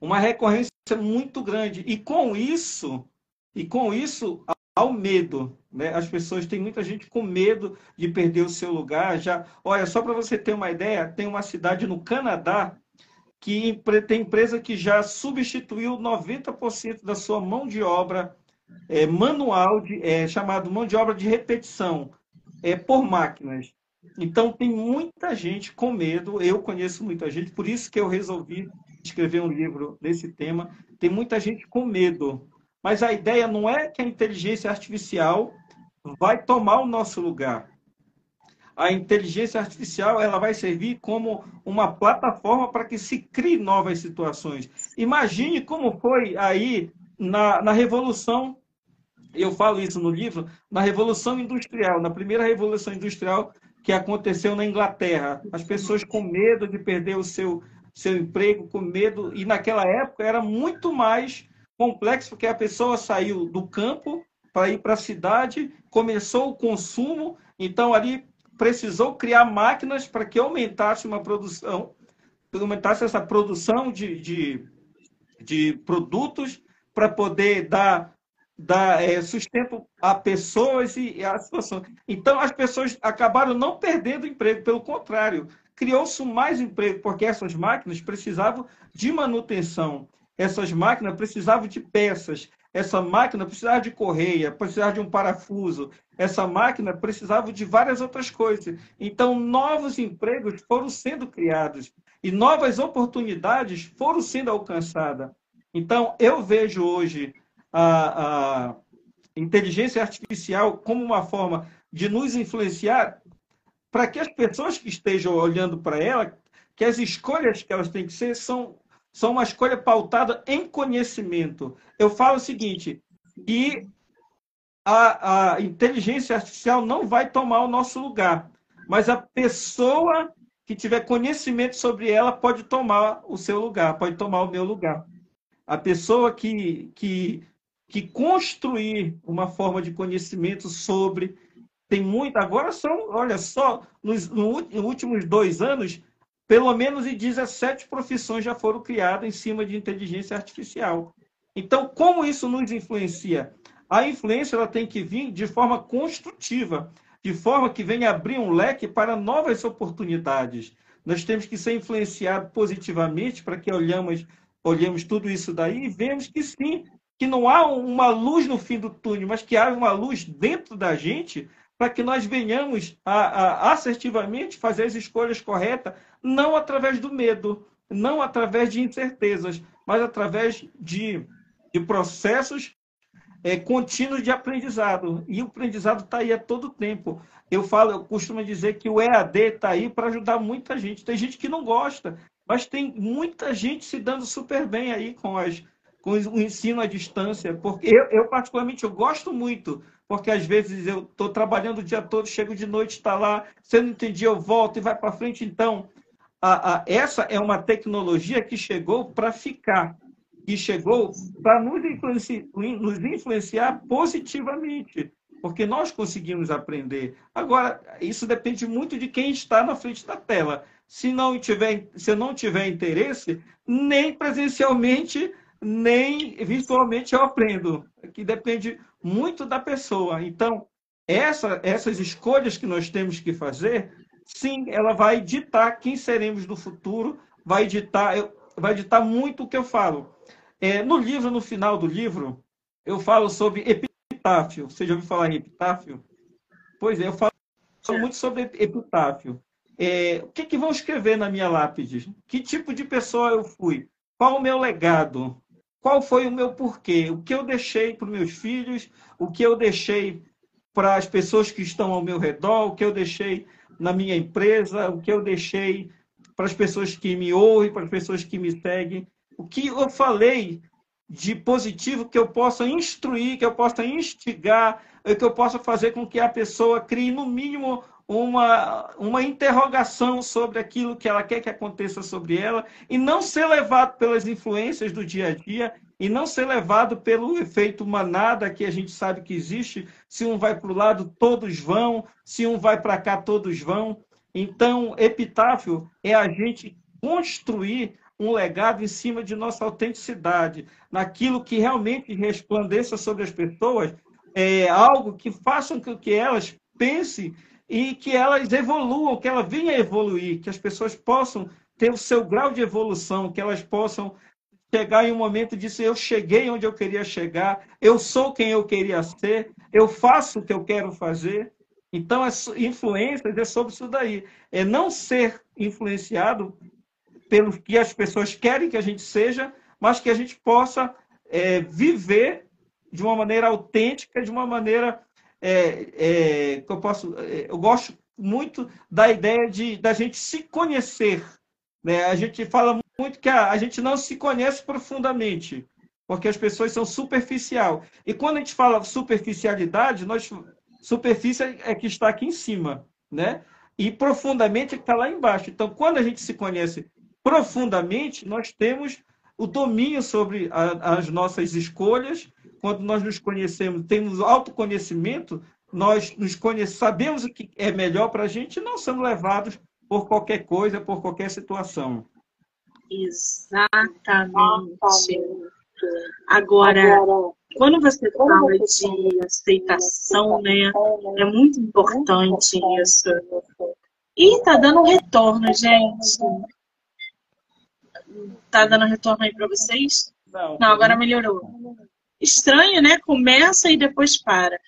uma recorrência muito grande. E com isso, e com isso, ao medo. Né? As pessoas têm muita gente com medo de perder o seu lugar. Já, olha, só para você ter uma ideia, tem uma cidade no Canadá que tem empresa que já substituiu 90% da sua mão de obra é, manual, de, é, chamado mão de obra de repetição, é, por máquinas. Então, tem muita gente com medo, eu conheço muita gente, por isso que eu resolvi escrever um livro nesse tema. Tem muita gente com medo mas a ideia não é que a inteligência artificial vai tomar o nosso lugar. A inteligência artificial ela vai servir como uma plataforma para que se crie novas situações. Imagine como foi aí na, na Revolução, eu falo isso no livro, na Revolução Industrial, na primeira Revolução Industrial que aconteceu na Inglaterra. As pessoas com medo de perder o seu, seu emprego, com medo, e naquela época era muito mais complexo porque a pessoa saiu do campo para ir para a cidade, começou o consumo, então ali precisou criar máquinas para que aumentasse uma produção, aumentasse essa produção de, de, de produtos para poder dar, dar é, sustento a pessoas e, e a situação. Então as pessoas acabaram não perdendo emprego, pelo contrário, criou-se mais emprego, porque essas máquinas precisavam de manutenção essas máquinas precisavam de peças, essa máquina precisava de correia, precisava de um parafuso, essa máquina precisava de várias outras coisas. Então, novos empregos foram sendo criados e novas oportunidades foram sendo alcançadas. Então, eu vejo hoje a, a inteligência artificial como uma forma de nos influenciar para que as pessoas que estejam olhando para ela, que as escolhas que elas têm que ser são são uma escolha pautada em conhecimento. Eu falo o seguinte, que a, a inteligência artificial não vai tomar o nosso lugar, mas a pessoa que tiver conhecimento sobre ela pode tomar o seu lugar, pode tomar o meu lugar. A pessoa que, que, que construir uma forma de conhecimento sobre. Tem muito. Agora são, olha só, nos, nos últimos dois anos, pelo menos em 17 profissões já foram criadas em cima de inteligência artificial. Então, como isso nos influencia? A influência ela tem que vir de forma construtiva, de forma que venha abrir um leque para novas oportunidades. Nós temos que ser influenciados positivamente para que olhamos, olhemos tudo isso daí e vemos que sim, que não há uma luz no fim do túnel, mas que há uma luz dentro da gente para que nós venhamos a, a, assertivamente fazer as escolhas corretas, não através do medo, não através de incertezas, mas através de, de processos é, contínuos de aprendizado. E o aprendizado está aí a todo tempo. Eu falo, eu costumo dizer que o EAD está aí para ajudar muita gente. Tem gente que não gosta, mas tem muita gente se dando super bem aí com, as, com o ensino à distância. Porque eu, eu particularmente, eu gosto muito porque às vezes eu estou trabalhando o dia todo, chego de noite, está lá, se não entendi, eu volto e vai para frente. Então, a, a, essa é uma tecnologia que chegou para ficar e chegou para nos, influenci, nos influenciar positivamente, porque nós conseguimos aprender. Agora, isso depende muito de quem está na frente da tela. Se não tiver, se não tiver interesse, nem presencialmente, nem virtualmente eu aprendo. Que depende muito da pessoa. Então, essa, essas escolhas que nós temos que fazer, sim, ela vai ditar quem seremos no futuro, vai ditar, vai ditar muito o que eu falo. É, no livro, no final do livro, eu falo sobre epitáfio. Você já ouviu falar em epitáfio? Pois é, eu falo muito sobre epitáfio. É, o que, que vão escrever na minha lápide? Que tipo de pessoa eu fui? Qual o meu legado? Qual foi o meu porquê, o que eu deixei para os meus filhos, o que eu deixei para as pessoas que estão ao meu redor, o que eu deixei na minha empresa, o que eu deixei para as pessoas que me ouvem, para as pessoas que me seguem, o que eu falei de positivo que eu possa instruir, que eu possa instigar, que eu possa fazer com que a pessoa crie, no mínimo, uma, uma interrogação sobre aquilo que ela quer que aconteça sobre ela e não ser levado pelas influências do dia a dia e não ser levado pelo efeito manada que a gente sabe que existe. Se um vai para o lado, todos vão. Se um vai para cá, todos vão. Então, epitáfio é a gente construir um legado em cima de nossa autenticidade, naquilo que realmente resplandeça sobre as pessoas, é algo que faça com que elas pensem e que elas evoluam, que elas venham a evoluir, que as pessoas possam ter o seu grau de evolução, que elas possam chegar em um momento dizer eu cheguei onde eu queria chegar, eu sou quem eu queria ser, eu faço o que eu quero fazer. Então, as influências é sobre isso daí. É não ser influenciado pelo que as pessoas querem que a gente seja, mas que a gente possa é, viver de uma maneira autêntica, de uma maneira é, é, que eu posso. É, eu gosto muito da ideia de da gente se conhecer. Né? A gente fala muito que a, a gente não se conhece profundamente, porque as pessoas são superficial. E quando a gente fala superficialidade, nós superfície é que está aqui em cima, né? E profundamente é que está lá embaixo. Então, quando a gente se conhece profundamente, nós temos o domínio sobre a, as nossas escolhas. Quando nós nos conhecemos, temos autoconhecimento, nós nos conhecemos, sabemos o que é melhor para a gente e não somos levados por qualquer coisa, por qualquer situação. Exatamente. Agora, quando você fala de aceitação, né, é muito importante isso. E tá dando retorno, gente. Tá dando retorno aí para vocês? Não. Não, agora melhorou. Estranho, né? Começa e depois para.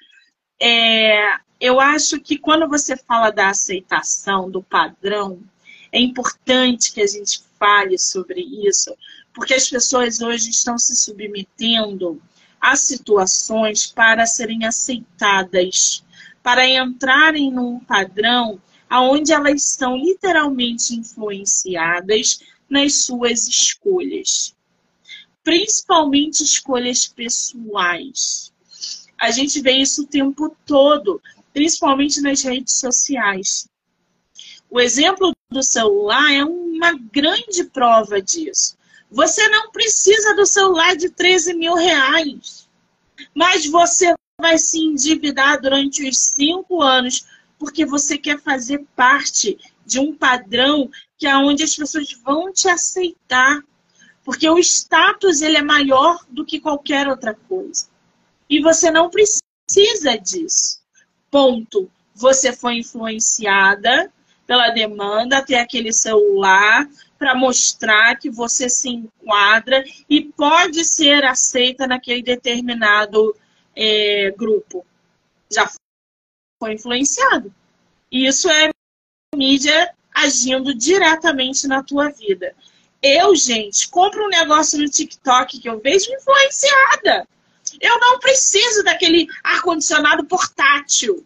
É, eu acho que quando você fala da aceitação, do padrão, é importante que a gente fale sobre isso, porque as pessoas hoje estão se submetendo a situações para serem aceitadas, para entrarem num padrão aonde elas são literalmente influenciadas nas suas escolhas, principalmente escolhas pessoais. A gente vê isso o tempo todo, principalmente nas redes sociais. O exemplo do celular é uma grande prova disso. Você não precisa do celular de 13 mil reais, mas você vai se endividar durante os cinco anos porque você quer fazer parte de um padrão que é onde as pessoas vão te aceitar, porque o status ele é maior do que qualquer outra coisa. E você não precisa disso. Ponto. Você foi influenciada pela demanda ter aquele celular para mostrar que você se enquadra e pode ser aceita naquele determinado é, grupo. Já foi influenciado. Isso é mídia agindo diretamente na tua vida. Eu, gente, compro um negócio no TikTok que eu vejo influenciada. Eu não preciso daquele ar-condicionado portátil.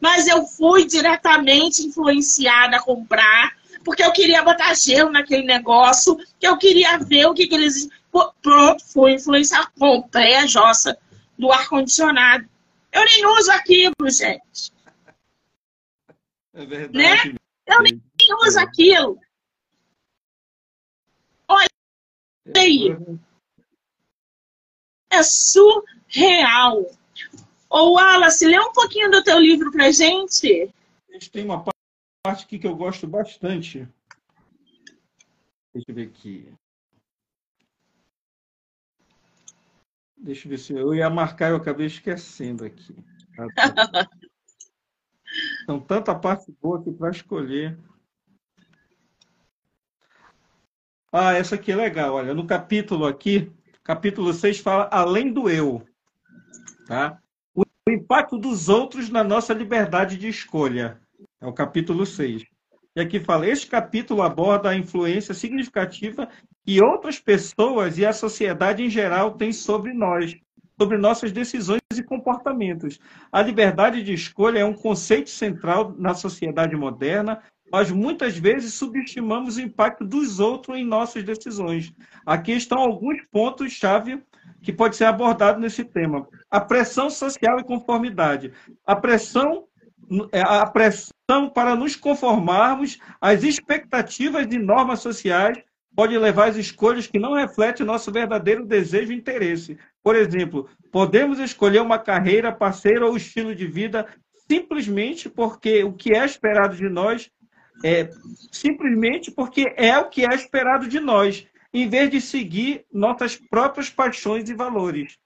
Mas eu fui diretamente influenciada a comprar, porque eu queria botar gelo naquele negócio, que eu queria ver o que, que eles. Pronto, fui influenciada, comprei a jossa do ar-condicionado. Eu nem uso aquilo, gente. É verdade. Né? Eu nem uso aquilo. Olha aí. É surreal. Ô, Wallace, lê um pouquinho do teu livro pra gente. A gente tem uma parte aqui que eu gosto bastante. Deixa eu ver aqui. Deixa eu ver se eu ia marcar, eu acabei esquecendo aqui. São tanta parte boa aqui para escolher. Ah, essa aqui é legal. Olha, no capítulo aqui, capítulo 6 fala além do eu. Tá? O impacto dos outros na nossa liberdade de escolha. É o capítulo 6. E aqui fala: este capítulo aborda a influência significativa que outras pessoas e a sociedade em geral têm sobre nós, sobre nossas decisões e comportamentos. A liberdade de escolha é um conceito central na sociedade moderna, mas muitas vezes subestimamos o impacto dos outros em nossas decisões. Aqui estão alguns pontos-chave que pode ser abordado nesse tema. A pressão social e conformidade. A pressão, é, a pressão para nos conformarmos às expectativas de normas sociais pode levar às escolhas que não refletem nosso verdadeiro desejo e interesse. Por exemplo, podemos escolher uma carreira, parceira ou estilo de vida simplesmente porque o que é esperado de nós é simplesmente porque é o que é esperado de nós, em vez de seguir nossas próprias paixões e valores.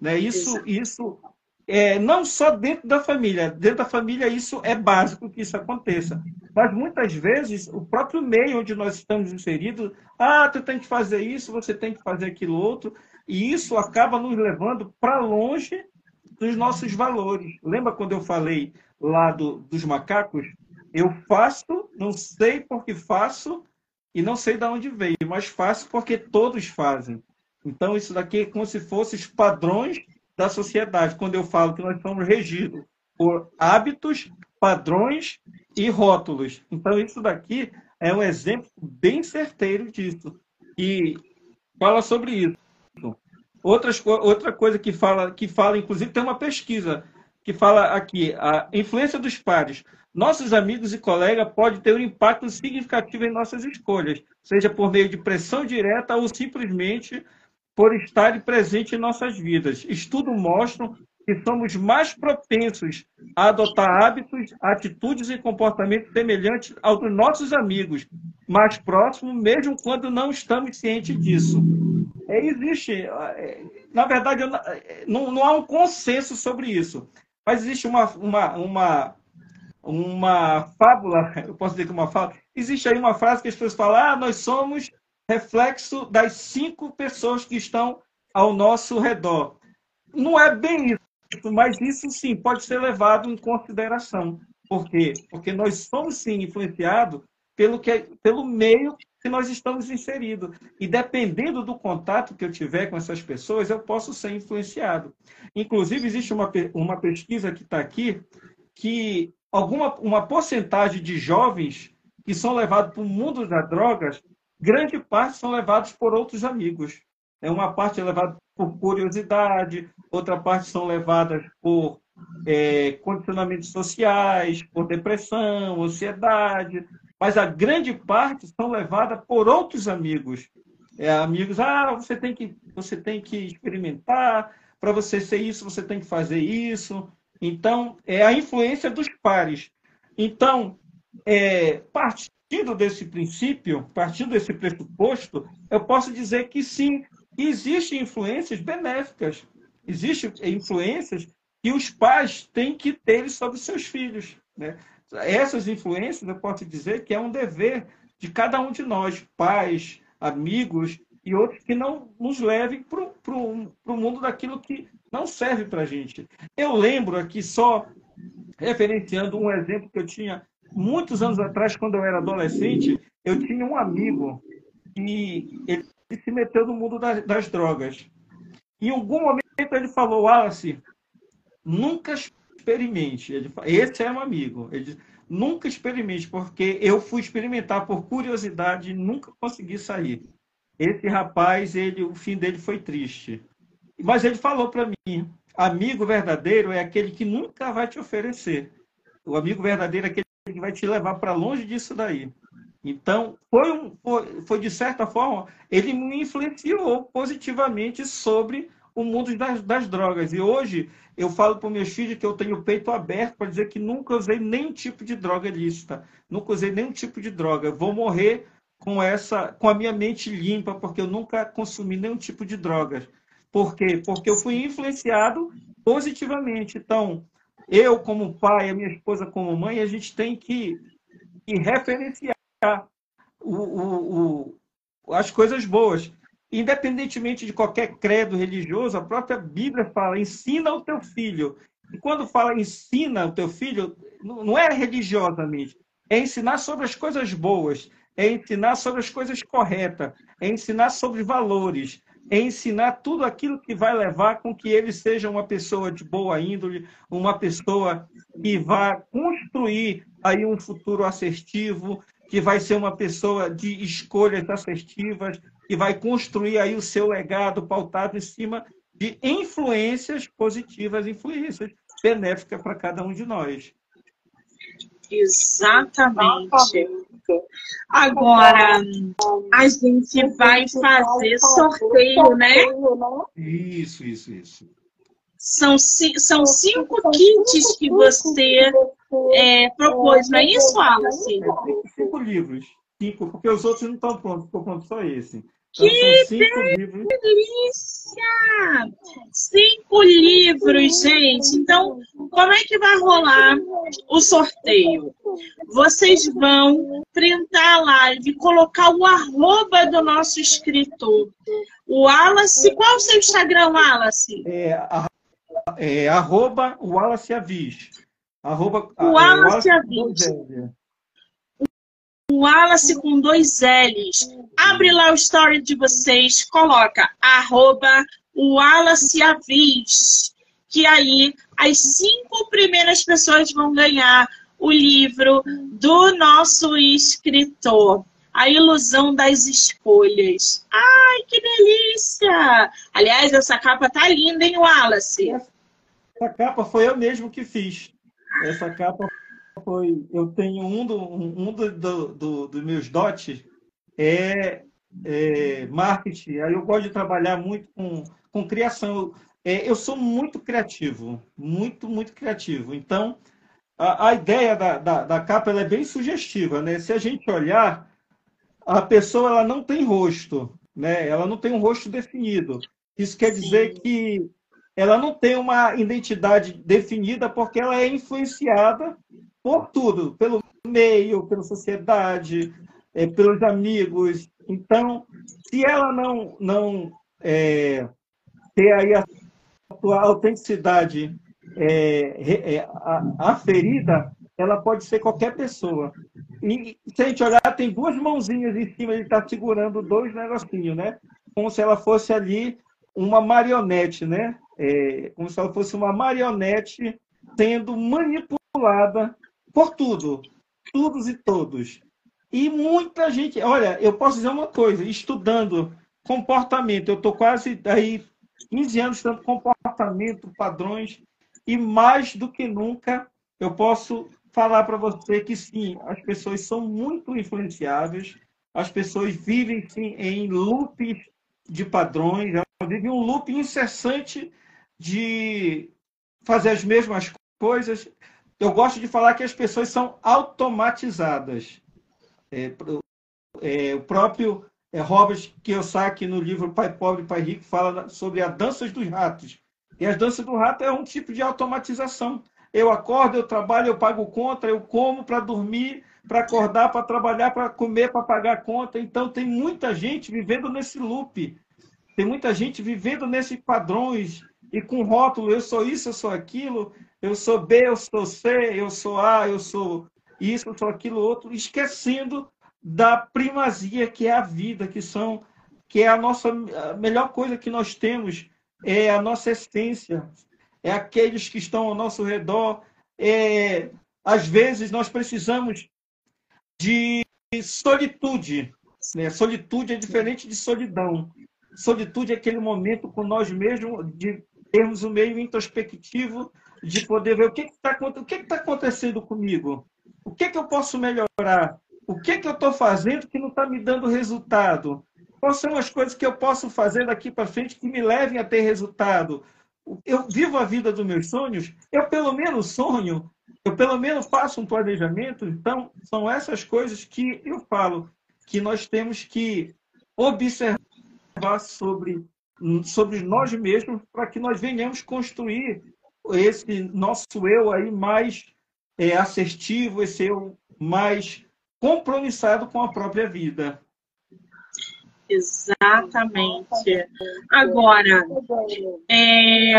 Né? Isso, isso é, não só dentro da família. Dentro da família, isso é básico que isso aconteça. Mas muitas vezes, o próprio meio onde nós estamos inseridos, ah, tu tem que fazer isso, você tem que fazer aquilo outro, e isso acaba nos levando para longe dos nossos valores. Lembra quando eu falei lá do, dos macacos? Eu faço, não sei porque faço e não sei de onde veio, mas faço porque todos fazem. Então, isso daqui é como se fossem os padrões da sociedade, quando eu falo que nós somos regidos por hábitos, padrões e rótulos. Então, isso daqui é um exemplo bem certeiro disso. E fala sobre isso. Outras, outra coisa que fala, que fala, inclusive, tem uma pesquisa que fala aqui, a influência dos pares. Nossos amigos e colegas podem ter um impacto significativo em nossas escolhas, seja por meio de pressão direta ou simplesmente por estarem presentes em nossas vidas. Estudos mostram que somos mais propensos a adotar hábitos, atitudes e comportamentos semelhantes aos dos nossos amigos, mais próximos, mesmo quando não estamos cientes disso. É, existe, é, na verdade, não, não há um consenso sobre isso, mas existe uma, uma, uma, uma fábula, eu posso dizer que uma fábula, existe aí uma frase que as pessoas falam, ah, nós somos reflexo das cinco pessoas que estão ao nosso redor. Não é bem isso, mas isso sim pode ser levado em consideração. Por quê? Porque nós somos sim influenciados pelo, que, pelo meio que nós estamos inseridos. E dependendo do contato que eu tiver com essas pessoas, eu posso ser influenciado. Inclusive, existe uma, uma pesquisa que está aqui que alguma uma porcentagem de jovens que são levados para o mundo das drogas grande parte são levados por outros amigos. É uma parte é levada por curiosidade, outra parte são levadas por é, condicionamentos sociais, por depressão, ansiedade, mas a grande parte são levadas por outros amigos. É, amigos, ah, você tem que, você tem que experimentar, para você ser isso, você tem que fazer isso. Então, é a influência dos pares. Então, é, partindo desse princípio, partindo desse pressuposto, eu posso dizer que sim, existem influências benéficas, existem influências que os pais têm que ter sobre seus filhos. Né? Essas influências, eu posso dizer que é um dever de cada um de nós, pais, amigos e outros, que não nos levem para o mundo daquilo que não serve para a gente. Eu lembro aqui, só referenciando um exemplo que eu tinha muitos anos atrás, quando eu era adolescente, eu tinha um amigo e ele se meteu no mundo das, das drogas. Em algum momento ele falou, Wallace, nunca experimente. Ele, esse é um amigo. Ele disse, nunca experimente, porque eu fui experimentar por curiosidade e nunca consegui sair. Esse rapaz, ele, o fim dele foi triste. Mas ele falou para mim, amigo verdadeiro é aquele que nunca vai te oferecer. O amigo verdadeiro é aquele que vai te levar para longe disso daí. Então, foi, um, foi, foi, de certa forma, ele me influenciou positivamente sobre o mundo das, das drogas. E hoje eu falo para meus filhos que eu tenho o peito aberto para dizer que nunca usei nenhum tipo de droga lícita, nunca usei nenhum tipo de droga. Eu vou morrer com essa, com a minha mente limpa, porque eu nunca consumi nenhum tipo de drogas. Por quê? Porque eu fui influenciado positivamente. Então, eu como pai, a minha esposa como mãe, a gente tem que, que referenciar o, o, o, as coisas boas. Independentemente de qualquer credo religioso, a própria Bíblia fala: ensina o teu filho. E quando fala ensina o teu filho, não é religiosamente, é ensinar sobre as coisas boas, é ensinar sobre as coisas corretas, é ensinar sobre valores, é ensinar tudo aquilo que vai levar com que ele seja uma pessoa de boa índole, uma pessoa que vá construir aí um futuro assertivo, que vai ser uma pessoa de escolhas assertivas, que vai construir aí o seu legado pautado em cima de influências positivas, influências benéficas para cada um de nós. Exatamente. Agora, a gente vai fazer sorteio, né? Isso, isso, isso. São, são cinco kits que você é, propôs, não é isso, Alice? É, cinco livros. Cinco, porque os outros não estão prontos, ficou pronto só esse. Então, que delícia! Cinco livros, gente. Então, como é que vai rolar o sorteio? Vocês vão printar a live, colocar o arroba do nosso escritor. O Wallace, qual é o seu Instagram, Wallace? É, é arroba Wallace Avis. Arroba, Wallace, é, Wallace Avis. Wallace com dois L's. Abre lá o story de vocês, coloca arroba Wallace Avis, que aí as cinco primeiras pessoas vão ganhar o livro do nosso escritor. A ilusão das escolhas. Ai, que delícia! Aliás, essa capa tá linda, hein, Wallace? Essa capa foi eu mesmo que fiz. Essa capa foi. Eu tenho um, do, um do, do, do dos meus dotes é, é, marketing. Aí eu gosto de trabalhar muito com, com criação. É, eu sou muito criativo, muito, muito criativo. Então, a, a ideia da, da, da capa é bem sugestiva, né? Se a gente olhar, a pessoa ela não tem rosto, né? Ela não tem um rosto definido. Isso quer Sim. dizer que ela não tem uma identidade definida porque ela é influenciada por tudo, pelo meio, pela sociedade, é, pelos amigos. Então, se ela não, não é, ter aí a sua autenticidade é, é, aferida, ela pode ser qualquer pessoa. E se a gente olhar, tem duas mãozinhas em cima, ele está segurando dois negocinhos, né? Como se ela fosse ali uma marionete, né? É, como se ela fosse uma marionete sendo manipulada por tudo, todos e todos. E muita gente, olha, eu posso dizer uma coisa, estudando comportamento, eu estou quase aí 15 anos estudando comportamento, padrões, e mais do que nunca eu posso falar para você que sim, as pessoas são muito influenciáveis, as pessoas vivem sim em loops de padrões, vivem um loop incessante de fazer as mesmas coisas eu gosto de falar que as pessoas são automatizadas. É, é, o próprio é, Robert Kiyosaki, no livro Pai Pobre, Pai Rico, fala sobre as danças dos ratos. E as danças do rato é um tipo de automatização. Eu acordo, eu trabalho, eu pago conta, eu como para dormir, para acordar, para trabalhar, para comer, para pagar conta. Então, tem muita gente vivendo nesse loop. Tem muita gente vivendo nesses padrões e com rótulo, eu sou isso, eu sou aquilo, eu sou B, eu sou C, eu sou A, eu sou isso, eu sou aquilo outro, esquecendo da primazia que é a vida, que são que é a nossa a melhor coisa que nós temos é a nossa essência, é aqueles que estão ao nosso redor. É, às vezes nós precisamos de solitude. Né? Solitude é diferente de solidão. Solitude é aquele momento com nós mesmos, de termos um meio introspectivo de poder ver o que está o que tá acontecendo comigo, o que, que eu posso melhorar, o que, que eu estou fazendo que não está me dando resultado, quais são as coisas que eu posso fazer daqui para frente que me levem a ter resultado. Eu vivo a vida dos meus sonhos, eu pelo menos sonho, eu pelo menos faço um planejamento. Então, são essas coisas que eu falo que nós temos que observar sobre, sobre nós mesmos para que nós venhamos construir esse nosso eu aí mais é, assertivo, esse eu mais compromissado com a própria vida. Exatamente. Agora, é,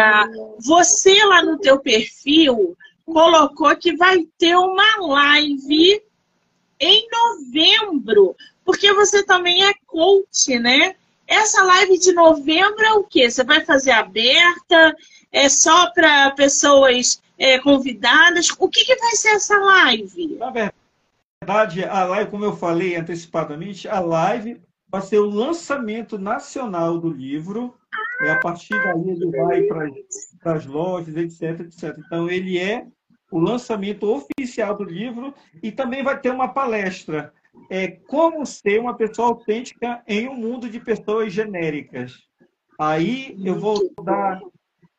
você lá no teu perfil colocou que vai ter uma live em novembro, porque você também é coach, né? Essa live de novembro é o quê? Você vai fazer aberta? é só para pessoas é, convidadas? O que, que vai ser essa live? Na verdade, verdade, a live, como eu falei antecipadamente, a live vai ser o lançamento nacional do livro. É, a partir daí ele vai para as lojas, etc, etc. Então, ele é o lançamento oficial do livro e também vai ter uma palestra. É, como ser uma pessoa autêntica em um mundo de pessoas genéricas. Aí eu vou dar,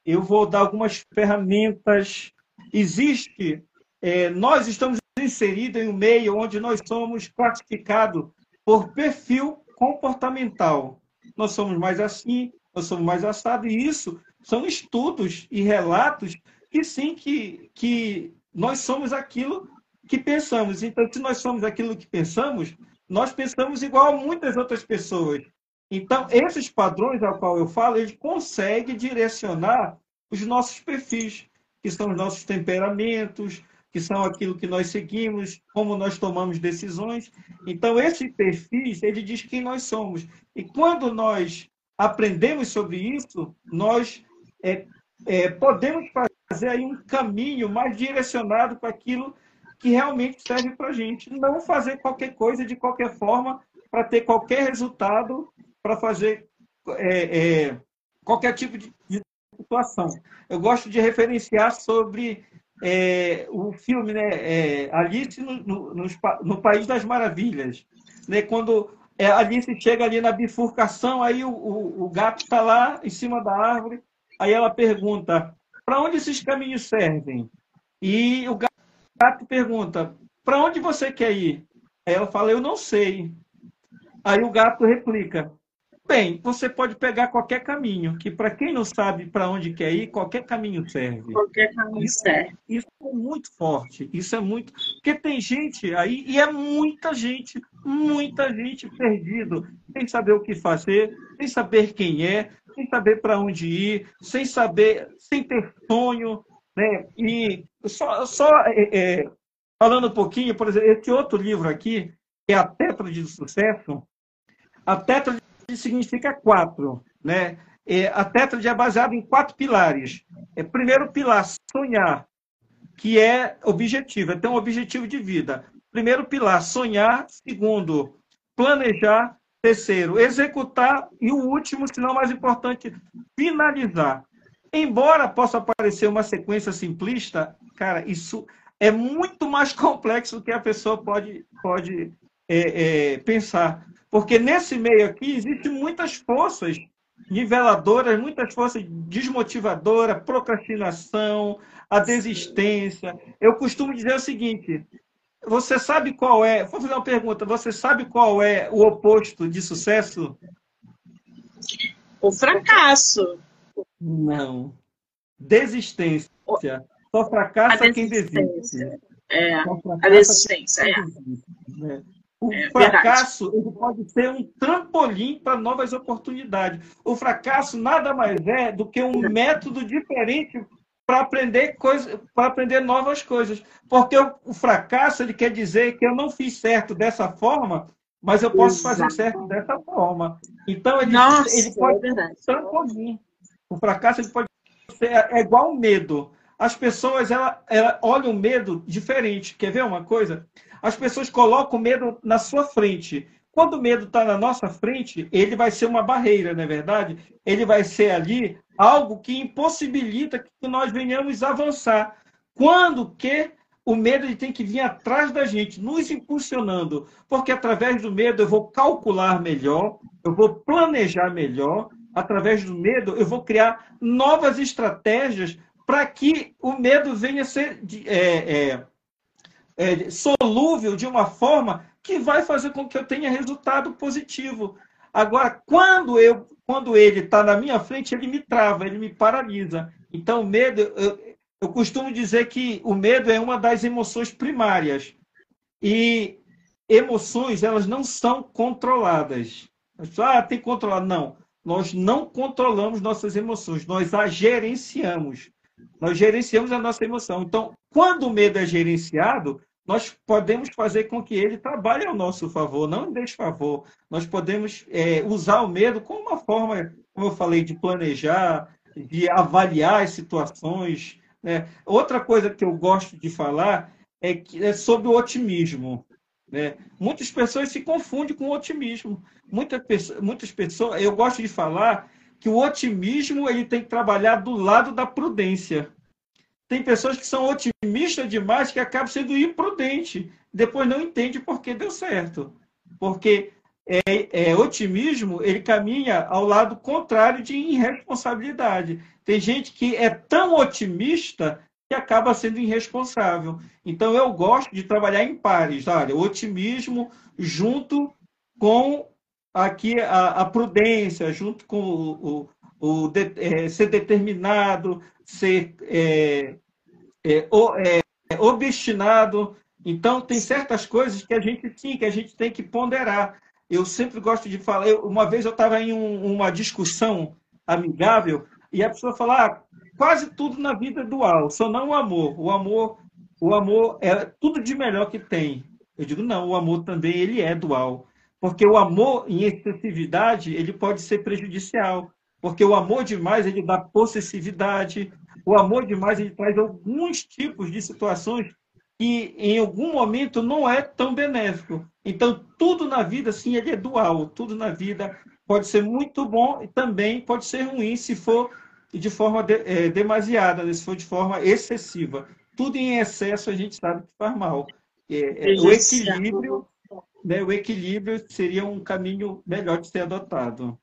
eu vou dar algumas ferramentas. Existe, é, nós estamos inseridos em um meio onde nós somos classificados por perfil comportamental. Nós somos mais assim, nós somos mais assado, e isso são estudos e relatos que sim, que, que nós somos aquilo que pensamos. Então, se nós somos aquilo que pensamos, nós pensamos igual a muitas outras pessoas. Então, esses padrões ao qual eu falo, eles conseguem direcionar os nossos perfis, que são os nossos temperamentos, que são aquilo que nós seguimos, como nós tomamos decisões. Então, esse perfis, ele diz quem nós somos. E quando nós aprendemos sobre isso, nós é, é, podemos fazer aí um caminho mais direcionado para aquilo que realmente serve para a gente. Não fazer qualquer coisa de qualquer forma para ter qualquer resultado, para fazer é, é, qualquer tipo de, de, situação. Eu gosto de referenciar sobre é, o filme né, é, Alice no, no, no, País das Maravilhas. Né, quando é, Alice chega ali na bifurcação, aí o, o, o gato está lá em cima da árvore, Aí ela pergunta: para onde esses caminhos servem? E o gato pergunta: para onde você quer ir? Aí ela fala: eu não sei. Aí o gato replica: Bem, você pode pegar qualquer caminho, que para quem não sabe para onde quer ir, qualquer caminho serve. Qualquer caminho isso, serve. Isso é muito forte. Isso é muito. Porque tem gente aí, e é muita gente, muita gente perdido, sem saber o que fazer, sem saber quem é, sem saber para onde ir, sem saber, sem ter sonho. Né? E só, só é, é, falando um pouquinho, por exemplo, esse outro livro aqui, que é a Tétrade do Sucesso, a Tétrade significa quatro, né? É, a tétrade é baseada em quatro pilares. É, primeiro pilar, sonhar, que é objetivo, é ter um objetivo de vida. Primeiro pilar, sonhar. Segundo, planejar. Terceiro, executar. E o último, se não mais importante, finalizar. Embora possa parecer uma sequência simplista, cara, isso é muito mais complexo do que a pessoa pode, pode é, é, pensar. Porque nesse meio aqui existem muitas forças niveladoras, muitas forças desmotivadoras, procrastinação, a desistência. Eu costumo dizer o seguinte: você sabe qual é? Vou fazer uma pergunta. Você sabe qual é o oposto de sucesso? O fracasso. Não. Desistência. Só fracassa quem desiste. É, a desistência. É. Desiste, né? O é, fracasso ele pode ser um trampolim para novas oportunidades. O fracasso nada mais é do que um método diferente para aprender coisas, para aprender novas coisas. Porque o, o, fracasso ele quer dizer que eu não fiz certo dessa forma, mas eu posso Exato. fazer certo dessa forma. Então ele, Nossa, ele pode é ser um trampolim. O fracasso ele pode ser é igual o medo. As pessoas ela, ela olham o medo diferente. Quer ver uma coisa? as pessoas colocam o medo na sua frente. Quando o medo está na nossa frente, ele vai ser uma barreira, não é verdade? Ele vai ser ali algo que impossibilita que nós venhamos avançar. Quando que o medo ele tem que vir atrás da gente, nos impulsionando, porque através do medo eu vou calcular melhor, eu vou planejar melhor, através do medo eu vou criar novas estratégias para que o medo venha a ser é, é, é, solúvel de uma forma que vai fazer com que eu tenha resultado positivo. Agora, quando eu, quando ele está na minha frente, ele me trava, ele me paralisa. Então, o medo, eu, eu costumo dizer que o medo é uma das emoções primárias. E emoções, elas não são controladas. Ah, tem que controlar. Não. Nós não controlamos nossas emoções, nós as gerenciamos. Nós gerenciamos a nossa emoção. Então, quando o medo é gerenciado, nós podemos fazer com que ele trabalhe ao nosso favor, não em desfavor. Nós podemos é, usar o medo como uma forma, como eu falei, de planejar, de avaliar as situações. Né? Outra coisa que eu gosto de falar é, que, é sobre o otimismo. Né? Muitas pessoas se confundem com o otimismo. Muitas, muitas pessoas, eu gosto de falar que o otimismo ele tem que trabalhar do lado da prudência. Tem pessoas que são otimistas demais que acabam sendo imprudentes. Depois não entende por que deu certo. Porque é, é, otimismo ele caminha ao lado contrário de irresponsabilidade. Tem gente que é tão otimista que acaba sendo irresponsável. Então eu gosto de trabalhar em pares, olha, otimismo junto com aqui a, a prudência, junto com o, o, o de, é, ser determinado, ser é, é, é, obstinado. Então tem certas coisas que a gente sim, que a gente tem que ponderar. Eu sempre gosto de falar. Eu, uma vez eu estava em um, uma discussão amigável e a pessoa falou: ah, quase tudo na vida é dual, só não o amor. O amor, o amor é tudo de melhor que tem. Eu digo não, o amor também ele é dual, porque o amor em excessividade ele pode ser prejudicial, porque o amor demais ele dá possessividade, o amor demais ele traz alguns tipos de situações que em algum momento não é tão benéfico. Então tudo na vida sim ele é dual, tudo na vida pode ser muito bom e também pode ser ruim se for de forma de, é, demasiada, né? se for de forma excessiva. Tudo em excesso a gente sabe que faz mal. É, é, o equilíbrio, né, o equilíbrio seria um caminho melhor de ser adotado.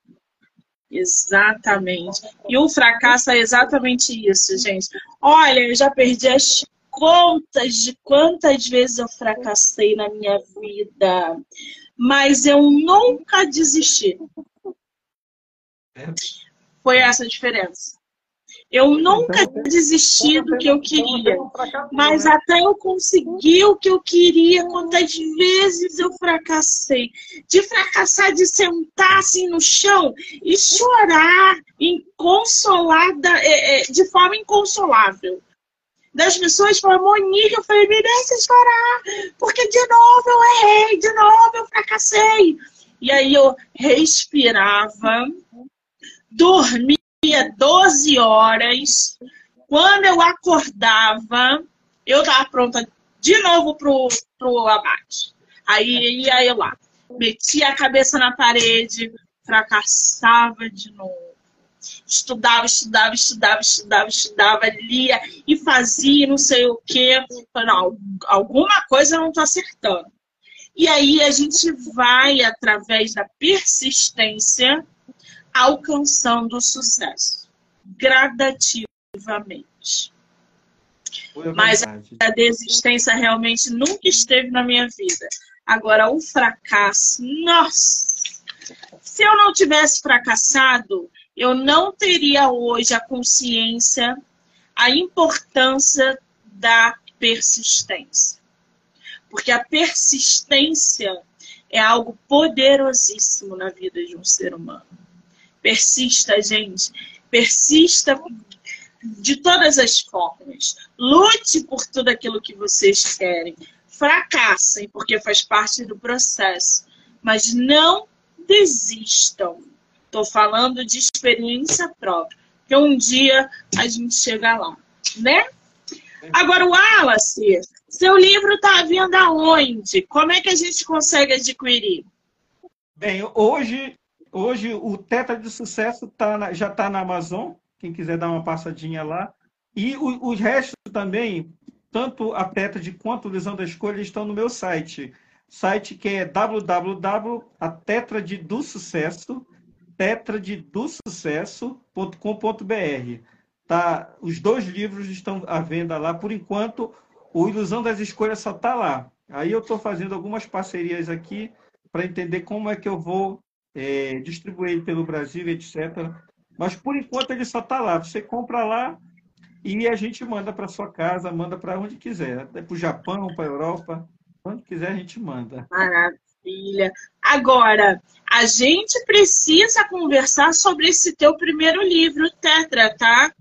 Exatamente. E o fracasso é exatamente isso, gente. Olha, eu já perdi as contas de quantas vezes eu fracassei na minha vida, mas eu nunca desisti. É. Foi essa a diferença. Eu nunca então, desisti do que eu queria, mas até eu conseguir o que eu queria, quantas vezes eu fracassei. De fracassar, de sentar assim no chão e chorar inconsolada, é, é, de forma inconsolável. Das pessoas falaram, Monique, eu falei, me deixa chorar, porque de novo eu errei, de novo eu fracassei. E aí eu respirava, dormia 12 horas. Quando eu acordava, eu estava pronta de novo pro, pro abate. Aí ia eu lá, metia a cabeça na parede, fracassava de novo. Estudava, estudava, estudava, estudava, estudava, lia e fazia não sei o quê. Não, alguma coisa eu não estou acertando. E aí a gente vai, através da persistência, alcançando o sucesso gradativamente. Mas a desistência realmente nunca esteve na minha vida. Agora, o fracasso, nossa! Se eu não tivesse fracassado, eu não teria hoje a consciência, a importância da persistência. Porque a persistência é algo poderosíssimo na vida de um ser humano. Persista, gente. Persista de todas as formas. Lute por tudo aquilo que vocês querem. Fracassem, porque faz parte do processo. Mas não desistam. Estou falando de experiência própria. Que um dia a gente chega lá, né? Agora, o Wallace, seu livro está à venda onde? Como é que a gente consegue adquirir? Bem, hoje Hoje o Tetra de Sucesso tá já está na Amazon, quem quiser dar uma passadinha lá. E o, o resto também, tanto a Tetra de quanto a Visão da Escolha, estão no meu site. Site que é www.atetradedosucesso, tetradedosucesso.com.br. Tá, os dois livros estão à venda lá. Por enquanto, o Ilusão das Escolhas só está lá. Aí eu estou fazendo algumas parcerias aqui para entender como é que eu vou é, distribuir ele pelo Brasil, etc. Mas por enquanto ele só está lá. Você compra lá e a gente manda para sua casa, manda para onde quiser, até para o Japão, para a Europa, onde quiser a gente manda. Maravilha. Agora, a gente precisa conversar sobre esse teu primeiro livro, Tetra, tá?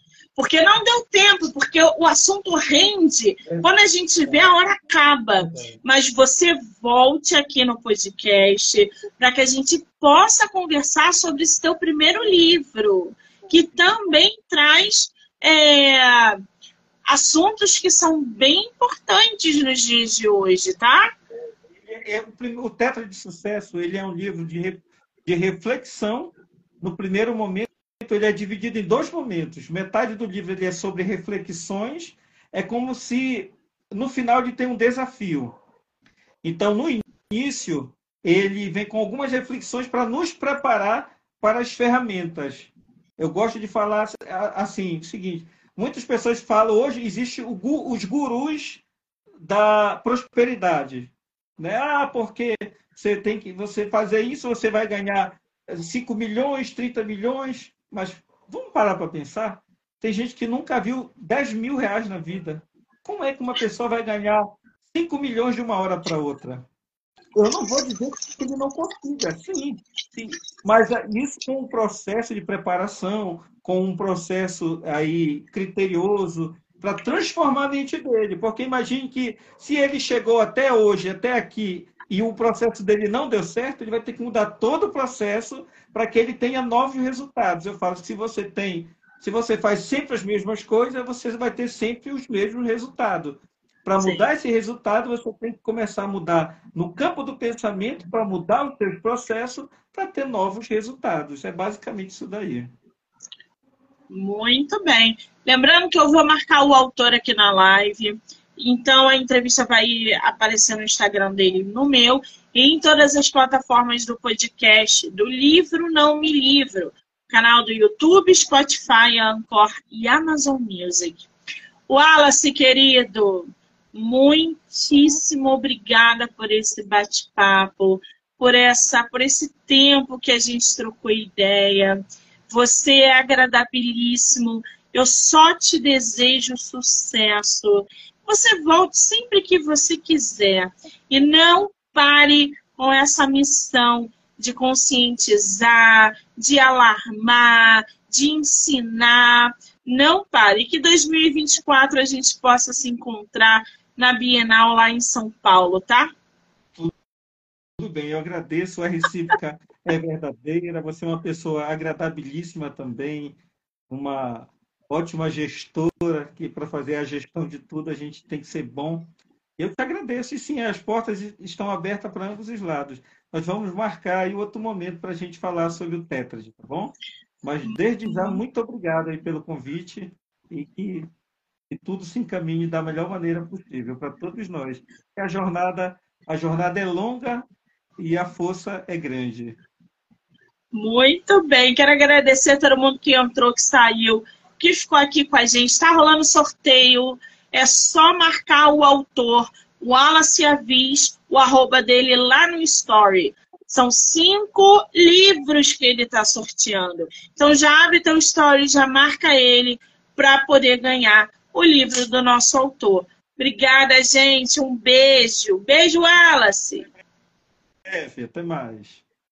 Porque não deu tempo, porque o assunto rende. Quando a gente vê, a hora acaba. Mas você volte aqui no podcast para que a gente possa conversar sobre esse teu primeiro livro, que também traz é, assuntos que são bem importantes nos dias de hoje, tá? é, é, o Tetra de Sucesso ele é um livro de, de reflexão. No primeiro momento, ele é dividido em dois momentos. Metade do livro ele é sobre reflexões. É como se no final ele tem um desafio. Então, no início, ele vem com algumas reflexões para nos preparar para as ferramentas. Eu gosto de falar assim, o seguinte, muitas pessoas falam hoje existe os gurus da prosperidade, né? Ah, porque você tem que você fazer isso, você vai ganhar 5 milhões, 30 milhões, mas vamos parar para pensar. Tem gente que nunca viu 10 mil reais na vida. Como é que uma pessoa vai ganhar 5 milhões de uma hora para outra? Eu não vou dizer que ele não consiga, sim, sim. Mas é, isso com um processo de preparação, com um processo aí criterioso, para transformar a mente dele. Porque imagine que se ele chegou até hoje, até aqui, e o processo dele não deu certo, ele vai ter que mudar todo o processo para que ele tenha novos resultados. Eu falo, se você tem, se você faz sempre as mesmas coisas, você vai ter sempre os mesmos resultados. Para mudar esse resultado, você tem que começar a mudar no campo do pensamento para mudar os seus processos para ter novos resultados. É basicamente isso daí. Muito bem. Lembrando que eu vou marcar o autor aqui na live. Então a entrevista vai aparecer no Instagram dele, no meu, e em todas as plataformas do podcast, do livro Não Me Livro, canal do YouTube, Spotify, Anchor e Amazon Music. Wallace, querido, muitíssimo obrigada por esse bate-papo, por essa, por esse tempo que a gente trocou ideia. Você é agradabilíssimo. Eu só te desejo sucesso. Você volte sempre que você quiser e não pare com essa missão de conscientizar, de alarmar, de ensinar. Não pare. Que 2024 a gente possa se encontrar na Bienal lá em São Paulo, tá? Tudo bem, eu agradeço. A recíproca é verdadeira. Você é uma pessoa agradabilíssima também, uma ótima gestora, que para fazer a gestão de tudo a gente tem que ser bom. Eu te agradeço, e sim, as portas estão abertas para ambos os lados. Nós vamos marcar aí outro momento para a gente falar sobre o Tetrad, tá bom? Mas desde já, muito obrigado aí pelo convite e que, que tudo se encaminhe da melhor maneira possível para todos nós. a jornada, a jornada é longa, e a força é grande. Muito bem, quero agradecer a todo mundo que entrou, que saiu, que ficou aqui com a gente. Está rolando sorteio, é só marcar o autor, o Wallace Avis, o arroba dele lá no Story. São cinco livros que ele está sorteando. Então já abre teu story, já marca ele para poder ganhar o livro do nosso autor. Obrigada, gente. Um beijo. Beijo, Wallace. É, até mais.